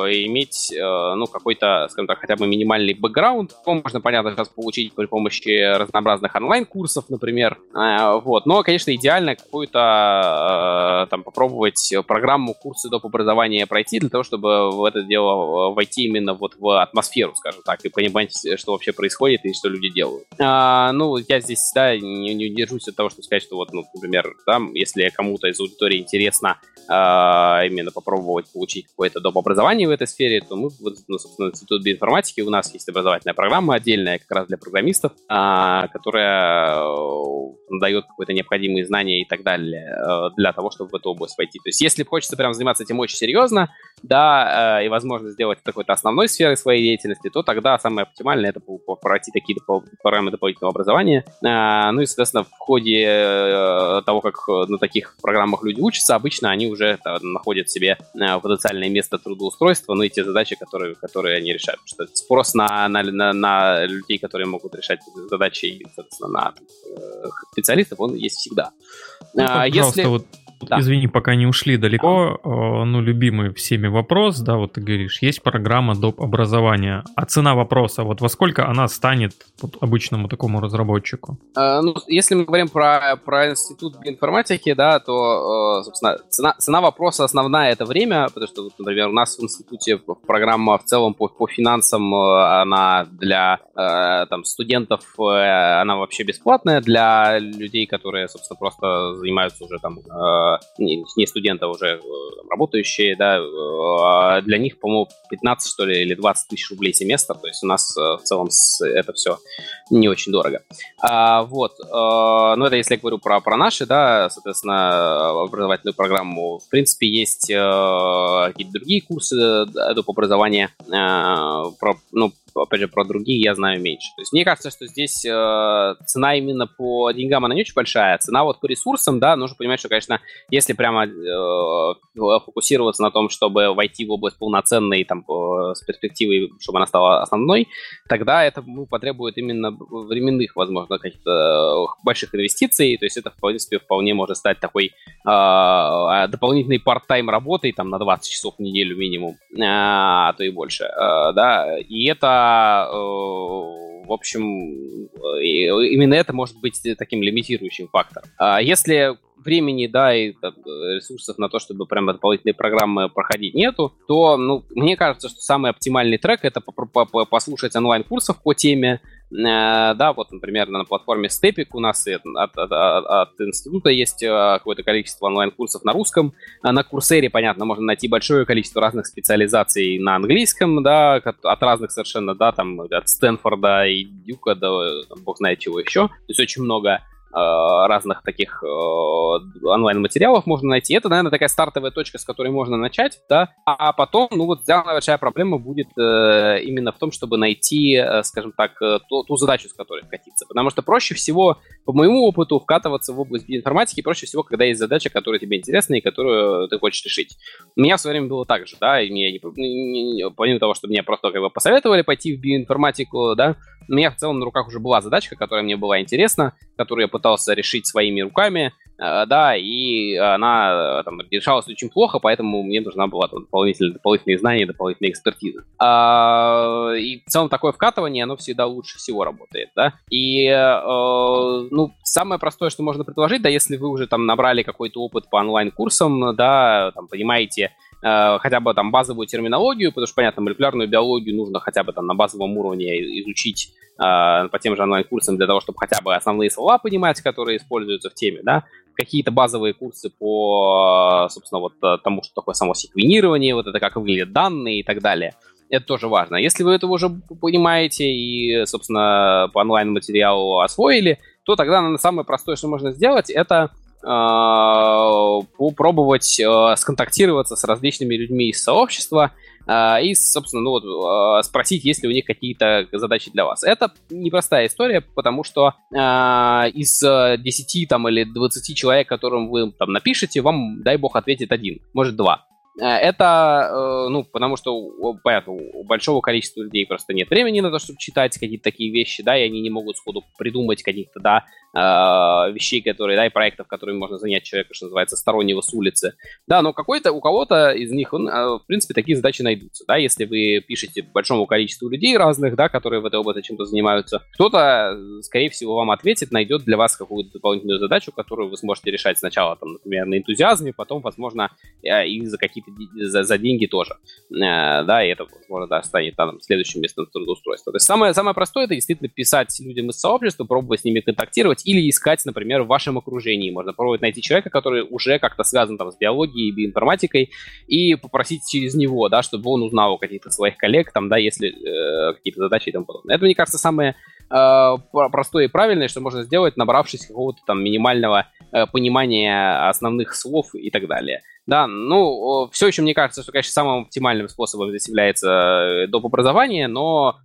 иметь, ну, какой-то, скажем так, хотя бы минимальный бэкграунд. Его можно, понятно, сейчас получить при помощи разнообразных онлайн-курсов, например. Вот, но, конечно, идеально какую-то, там, попробовать программу, курсы доп. образования пройти для того, чтобы в это дело войти именно вот в атмосферу, скажем так, и понимать, что вообще происходит и что люди делают. А, ну, я здесь, да, не, не удержусь от того, чтобы сказать, что вот, ну, например, да, если кому-то из аудитории интересно а, именно попробовать получить какое-то доп. образование в этой сфере, то мы, вот, ну, собственно, Институт биоинформатики, у нас есть образовательная программа отдельная как раз для программистов, а, которая э, дает какое-то необходимые знания и так далее э, для того, чтобы в эту область пойти. То есть, если хочется прям заниматься этим очень серьезно, да, э, и возможно сделать какой-то основной сферой своей деятельности, то тогда самое оптимальное это пройти такие программы дополнительного образования. А, ну и, соответственно, в ходе э, того, как на таких программах люди учатся, обычно они уже находят себе э, потенциальное место трудоустройства, ну и те задачи, которые, которые они решают. Потому что спрос на, на, на, на людей, которые могут решать задачи, соответственно, на специалистов, он есть всегда. Ну, а, если... вот да. Извини, пока не ушли далеко, э, ну, любимый всеми вопрос, да, вот ты говоришь, есть программа доп. образования, а цена вопроса, вот во сколько она станет вот, обычному такому разработчику? А, ну, если мы говорим про, про институт информатики, да, то, э, собственно, цена, цена вопроса основная это время, потому что, например, у нас в институте программа в целом по, по финансам, она для там, студентов, она вообще бесплатная, для людей, которые, собственно, просто занимаются уже там не, не студенты, а уже э, работающие, да, э, для них, по-моему, 15, что ли, или 20 тысяч рублей семестр, то есть у нас э, в целом это все не очень дорого. А, вот, но это если я говорю про, про наши, да, соответственно, образовательную программу, в принципе, есть какие-то другие курсы доп. образования, про, ну, опять же, про другие я знаю меньше. То есть мне кажется, что здесь э, цена именно по деньгам, она не очень большая. Цена вот по ресурсам, да, нужно понимать, что, конечно, если прямо э, фокусироваться на том, чтобы войти в область полноценной, там, э, с перспективой, чтобы она стала основной, тогда это ну, потребует именно временных, возможно, каких-то э, больших инвестиций. То есть это, в принципе, вполне может стать такой э, а, дополнительной парт-тайм работой, там, на 20 часов в неделю минимум, э, а то и больше, э, да, и это Э, в общем, именно это может быть таким лимитирующим фактором. А если времени, да, и ресурсов на то, чтобы прям дополнительные программы проходить нету, то, ну, мне кажется, что самый оптимальный трек это послушать онлайн-курсов по теме, Э, да, вот, например, на платформе Stepik у нас от, от, от, института есть э, какое-то количество онлайн-курсов на русском. А на Курсере, понятно, можно найти большое количество разных специализаций на английском, да, от разных совершенно, да, там, от Стэнфорда и Дюка до, бог знает чего еще. То есть очень много Э, разных таких э, онлайн-материалов можно найти. Это, наверное, такая стартовая точка, с которой можно начать, да, а потом, ну вот, самая большая проблема будет э, именно в том, чтобы найти, скажем так, ту, ту задачу, с которой вкатиться. Потому что проще всего по моему опыту, вкатываться в область биоинформатики проще всего, когда есть задача, которая тебе интересна и которую ты хочешь решить. У меня в свое время было так же, да, и мне, не, помимо того, что меня просто как бы посоветовали пойти в биоинформатику, да, у меня в целом на руках уже была задачка, которая мне была интересна, которую я пытался решить своими руками, э, да, и она э, там, решалась очень плохо, поэтому мне нужна была там, дополнительные, дополнительные знания, дополнительная экспертиза. А, и в целом такое вкатывание, оно всегда лучше всего работает, да. И, э, ну, самое простое, что можно предложить, да, если вы уже там набрали какой-то опыт по онлайн-курсам, да, там, понимаете, Э, хотя бы там базовую терминологию, потому что, понятно, молекулярную биологию нужно хотя бы там на базовом уровне изучить э, по тем же онлайн-курсам для того, чтобы хотя бы основные слова понимать, которые используются в теме, да, какие-то базовые курсы по, собственно, вот э, тому, что такое само секвенирование, вот это как выглядят данные и так далее. Это тоже важно. Если вы этого уже понимаете и, собственно, по онлайн-материалу освоили, то тогда наверное, самое простое, что можно сделать, это попробовать э, сконтактироваться с различными людьми из сообщества э, и, собственно, ну вот, спросить, есть ли у них какие-то задачи для вас. Это непростая история, потому что из 10 там, или 20 человек, которым вы там напишете, вам, дай бог, ответит один, может два. Э, это, э, ну, потому что, понятно, у большого количества людей просто нет времени на то, чтобы читать какие-то такие вещи, да, и они не могут сходу придумать каких-то, да, э, вещей, которые, да, и проектов, которыми можно занять человека, что называется, стороннего с улицы. Да, но какой-то, у кого-то из них, он, в принципе, такие задачи найдутся, да, если вы пишете большому количеству людей разных, да, которые в этой области чем-то занимаются, кто-то, скорее всего, вам ответит, найдет для вас какую-то дополнительную задачу, которую вы сможете решать сначала, там, например, на энтузиазме, потом, возможно, и за какие-то за, за деньги тоже. Э, да, и это, возможно, да, станет там, следующим местом трудоустройства. То есть самое, самое простое это действительно писать людям из сообщества, пробовать с ними контактировать или искать, например, в вашем окружении. Можно пробовать найти человека, который уже как-то связан там с биологией, биоинформатикой, и попросить через него, да, чтобы он узнал у каких-то своих коллег, там, да, если э, какие-то задачи и тому подобное. Это, мне кажется, самое простое и правильное, что можно сделать, набравшись какого-то там минимального э, понимания основных слов и так далее. Да, ну, все еще мне кажется, что, конечно, самым оптимальным способом здесь является э, доп. образование, но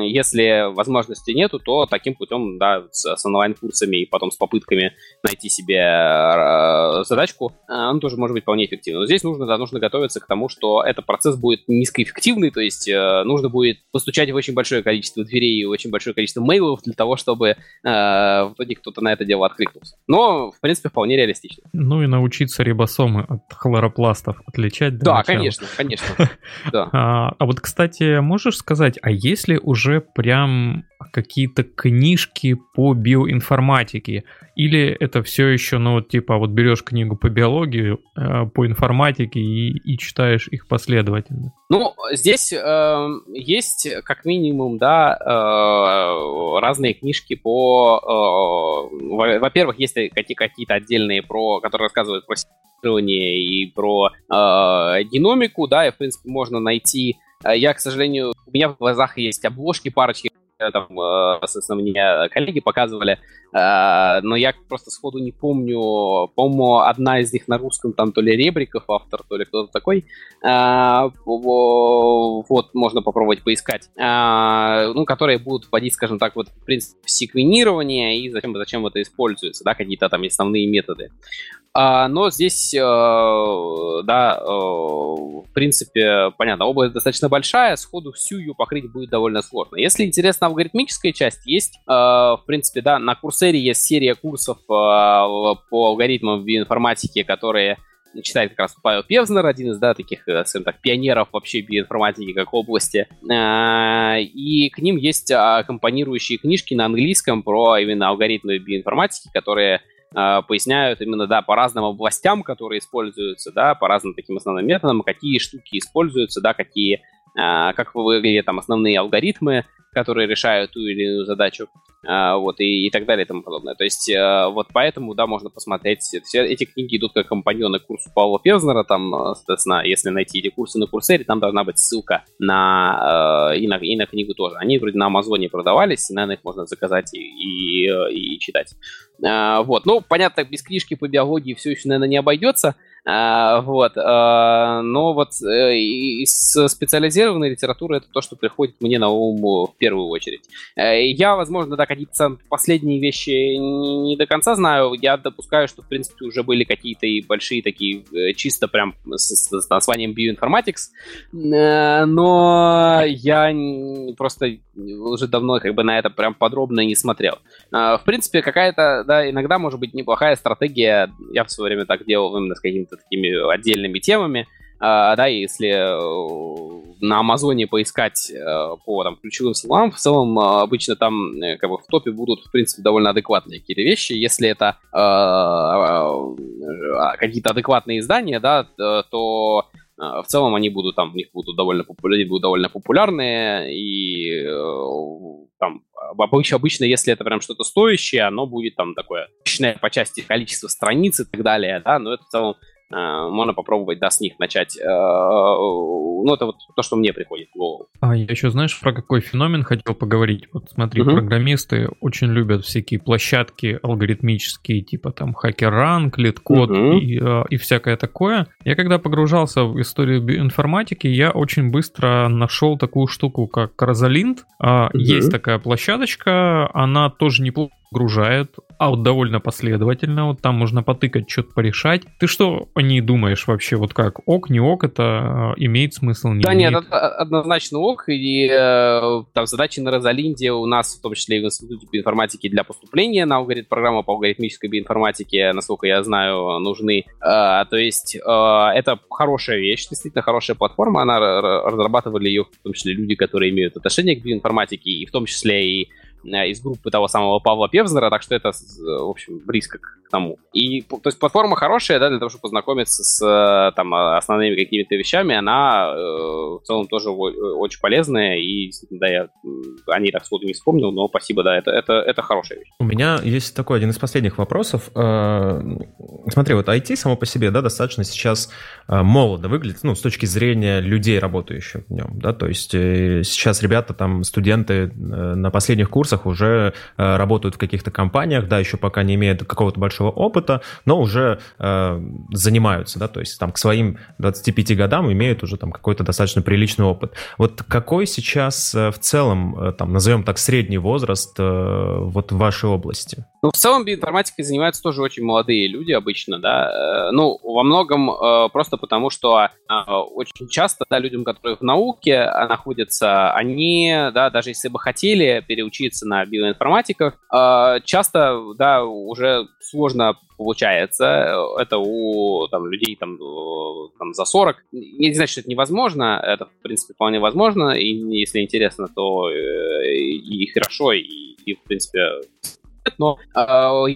если возможности нету, то таким путем, да, с, с онлайн-курсами и потом с попытками найти себе э, задачку, э, он тоже может быть вполне эффективным. Но здесь нужно, да, нужно готовиться к тому, что этот процесс будет низкоэффективный, то есть нужно будет постучать в очень большое количество дверей и очень большое количество мейлов для того, чтобы в итоге кто-то на это дело откликнулся. Но, в принципе, вполне реалистично. Ну и научиться рибосомы от хлоропластов отличать? Да, начала? конечно, конечно. *laughs* Да. А, а вот, кстати, можешь сказать, а есть ли уже прям какие-то книжки по биоинформатике? Или это все еще, ну, вот типа, вот берешь книгу по биологии, э, по информатике и, и читаешь их последовательно? Ну, здесь э, есть как минимум, да, э, разные книжки по... Э, во-первых, есть какие-то отдельные про, которые рассказывают про и про э, динамику, да, и, в принципе, можно найти... Э, я, к сожалению, у меня в глазах есть обложки парочки там, э, соответственно, мне коллеги показывали, э, но я просто сходу не помню, по-моему, одна из них на русском, там то ли Ребриков автор, то ли кто-то такой, э, вот, можно попробовать поискать, ну, которые будут вводить, скажем так, вот, в принципе, секвенирование и зачем, зачем это используется, да, какие-то там основные методы. А, но здесь, э, да, э, в принципе, понятно, область достаточно большая, сходу всю ее покрыть будет довольно сложно. Если интересна алгоритмическая часть, есть, э, в принципе, да, на Курсере есть серия курсов по алгоритмам биоинформатики, которые читает как раз Павел Певзнер, один из, да, таких, скажем так, пионеров вообще биоинформатики как области. И к ним есть аккомпанирующие книжки на английском про именно алгоритмы биоинформатики, которые э, поясняют именно, да, по разным областям, которые используются, да, по разным таким основным методам, какие штуки используются, да, какие, э, как выглядят там основные алгоритмы, которые решают ту или иную задачу, э, вот, и, и так далее и тому подобное. То есть, э, вот поэтому, да, можно посмотреть, все эти книги идут как компаньоны курсу Павла Певзнера, там, э, соответственно, если найти эти курсы на Курсере, там должна быть ссылка на, э, и, на, и на книгу тоже. Они вроде на Амазоне продавались, и, наверное, их можно заказать и, и, и читать. Вот, ну, понятно, без книжки по биологии все еще, наверное, не обойдется, Вот. Но вот из специализированной литературы это то, что приходит мне на ум в первую очередь. Я, возможно, да, какие-то последние вещи не до конца знаю. Я допускаю, что, в принципе, уже были какие-то и большие такие, чисто прям с, с названием Bioinformatics, но я просто уже давно как бы на это прям подробно не смотрел. В принципе, какая-то, да, иногда может быть неплохая стратегия. Я в свое время так делал именно с какими-то такими отдельными темами. Uh, да, если uh, на Амазоне поискать uh, по там, ключевым словам, в целом обычно там как бы в топе будут, в принципе, довольно адекватные какие-то вещи. Если это какие-то адекватные издания, да, то в целом они будут там, у них будут довольно, популярные, будут довольно популярные, и там обычно, обычно, если это прям что-то стоящее, оно будет там такое, по части количества страниц и так далее, да, но это в целом Э, можно попробовать, да, с них начать. Э, ну, это вот то, что мне приходит в голову. А я еще, знаешь, про какой феномен хотел поговорить? Вот смотри, угу. программисты очень любят всякие площадки алгоритмические, типа там HackerRank, LeetCode угу. и, э, и всякое такое. Я когда погружался в историю информатики, я очень быстро нашел такую штуку, как Rosalind. Угу. Есть такая площадочка, она тоже неплохо гружает, а вот довольно последовательно, вот там можно потыкать, что-то порешать. Ты что о ней думаешь вообще, вот как, ок, не ок, это э, имеет смысл, не Да имеет? нет, это однозначно ок, и э, там задачи на Розалинде у нас, в том числе и в Институте информатики для поступления на алгоритм, программу по алгоритмической биоинформатике, насколько я знаю, нужны. Э, то есть э, это хорошая вещь, действительно хорошая платформа, она разрабатывали ее, в том числе люди, которые имеют отношение к биоинформатике, и в том числе и Э, из группы того самого Павла Певзнера, так что это, в общем, близко к тому. И, то есть, платформа хорошая, да, для того, чтобы познакомиться с э, там, основными какими-то вещами, она э, в целом тоже очень полезная, и, да, я о ней так сходу не вспомнил, но спасибо, да, это, это, это хорошая вещь. У меня есть такой один из последних вопросов. Смотри, вот IT само по себе, да, достаточно сейчас молодо выглядит, ну, с точки зрения людей, работающих в нем, да, то есть сейчас ребята, там, студенты на последних курсах уже э, работают в каких-то компаниях, да, еще пока не имеют какого-то большого опыта, но уже э, занимаются, да, то есть там к своим 25 годам имеют уже там какой-то достаточно приличный опыт. Вот какой сейчас э, в целом, э, там, назовем так, средний возраст э, вот в вашей области? Ну, в целом биоинформатикой занимаются тоже очень молодые люди обычно, да, э, ну, во многом э, просто потому, что э, очень часто, да, людям, которые в науке находятся, они, да, даже если бы хотели переучиться учиться на биоинформатиках, а, часто, да, уже сложно получается. Это у там, людей там, там за 40. Не значит, что это невозможно. Это, в принципе, вполне возможно. И если интересно, то э, и хорошо, и, и в принципе, но э,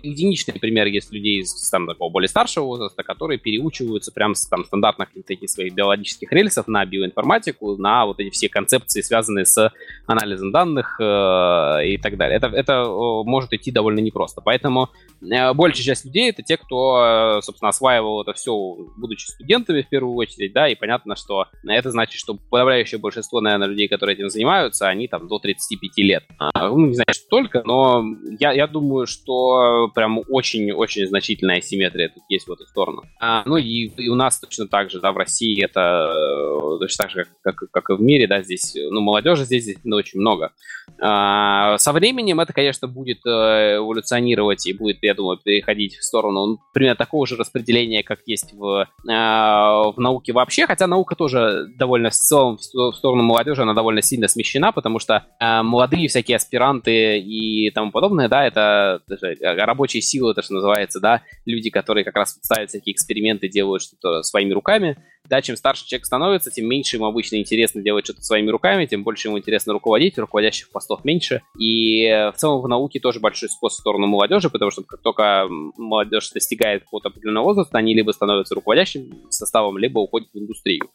единичный пример есть людей из там, такого более старшего возраста, которые переучиваются прям с там, стандартных таких своих биологических рельсов на биоинформатику, на вот эти все концепции, связанные с анализом данных э, и так далее. Это, это может идти довольно непросто. Поэтому э, большая часть людей это те, кто, э, собственно, осваивал это все, будучи студентами в первую очередь, да, и понятно, что это значит, что подавляющее большинство, наверное, людей, которые этим занимаются, они там до 35 лет. А, ну, не знаю, что только, но я, я думаю, что прям очень-очень значительная асимметрия тут есть в эту сторону. А, ну и, и у нас точно так же, да, в России это э, точно так же, как, как, как и в мире, да, здесь, ну, молодежи здесь действительно очень много. А, со временем это, конечно, будет э, эволюционировать и будет, я думаю, переходить в сторону ну, примерно такого же распределения, как есть в, в науке вообще, хотя наука тоже довольно в целом в сторону молодежи, она довольно сильно смещена, потому что молодые всякие аспиранты и тому подобное, да, это даже, э, рабочие силы, это что называется, да, люди, которые как раз ставят всякие эксперименты, делают что-то своими руками, да, чем старше человек становится, тем меньше ему обычно интересно делать что-то своими руками, тем больше ему интересно руководить, руководящих постов меньше. И э, в целом в науке тоже большой скос в сторону молодежи, потому что как только молодежь достигает какого-то определенного возраста, они либо становятся руководящим составом, либо уходят в индустрию.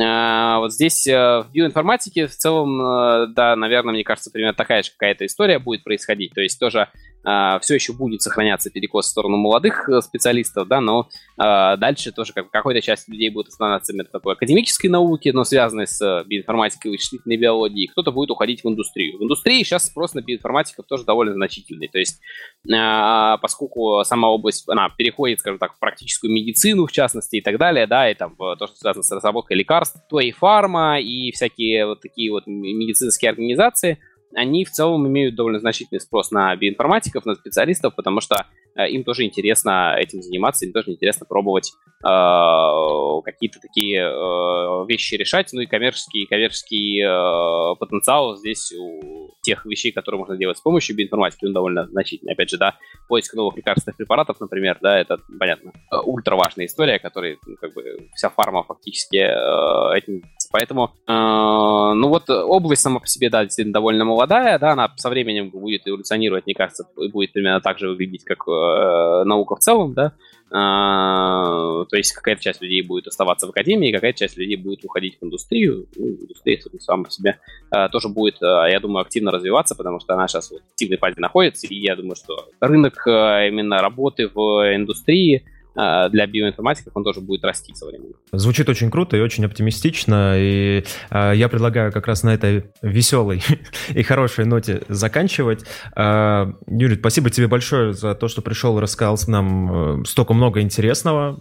А, вот здесь э, в биоинформатике в целом, э, да, наверное, мне кажется, примерно такая же какая-то история будет происходить. То есть тоже э, все еще будет сохраняться перекос в сторону молодых э, специалистов, да, но э, дальше тоже как, какая-то часть людей будет останавливаться в такой академической науки, но связанной с э, биоинформатикой и вычислительной биологией, кто-то будет уходить в индустрию. В индустрии сейчас спрос на биоинформатиков тоже довольно значительный, то есть э, поскольку сама область, она переходит, скажем так, в практическую медицину, в частности, и так далее, да, и там то, что связано с разработкой лекарств, то и фарма, и всякие вот такие вот медицинские организации – они в целом имеют довольно значительный спрос на биоинформатиков, на специалистов, потому что э, им тоже интересно этим заниматься, им тоже интересно пробовать э, какие-то такие э, вещи решать. Ну и коммерческий, коммерческий э, потенциал здесь у тех вещей, которые можно делать с помощью биоинформатики, он довольно значительный. Опять же, да, поиск новых лекарственных препаратов, например, да, это, понятно, э, ультра важная история, которой ну, как бы вся фарма фактически э, этим... Поэтому, э, ну вот область сама по себе, да, действительно довольно молодая, да, она со временем будет эволюционировать, мне кажется, и будет примерно так же выглядеть, как э, наука в целом, да, а, то есть какая-то часть людей будет оставаться в академии, какая-то часть людей будет уходить в индустрию. Ну, индустрия сама по себе а, тоже будет, а, я думаю, активно развиваться, потому что она сейчас в активной фазе находится, и я думаю, что рынок именно работы в индустрии для биоинформатиков он тоже будет расти со временем. Звучит очень круто и очень оптимистично, и э, я предлагаю как раз на этой веселой *laughs* и хорошей ноте заканчивать. Э, Юрий, спасибо тебе большое за то, что пришел и рассказал нам столько много интересного.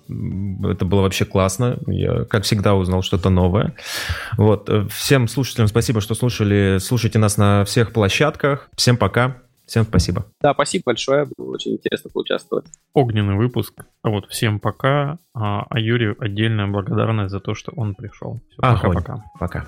Это было вообще классно. Я, как всегда, узнал что-то новое. Вот. Всем слушателям спасибо, что слушали. Слушайте нас на всех площадках. Всем пока. Всем спасибо. Да, спасибо большое. Было очень интересно поучаствовать. Огненный выпуск. Вот, всем пока. А, а Юрию отдельная благодарность за то, что он пришел. Пока-пока. Пока.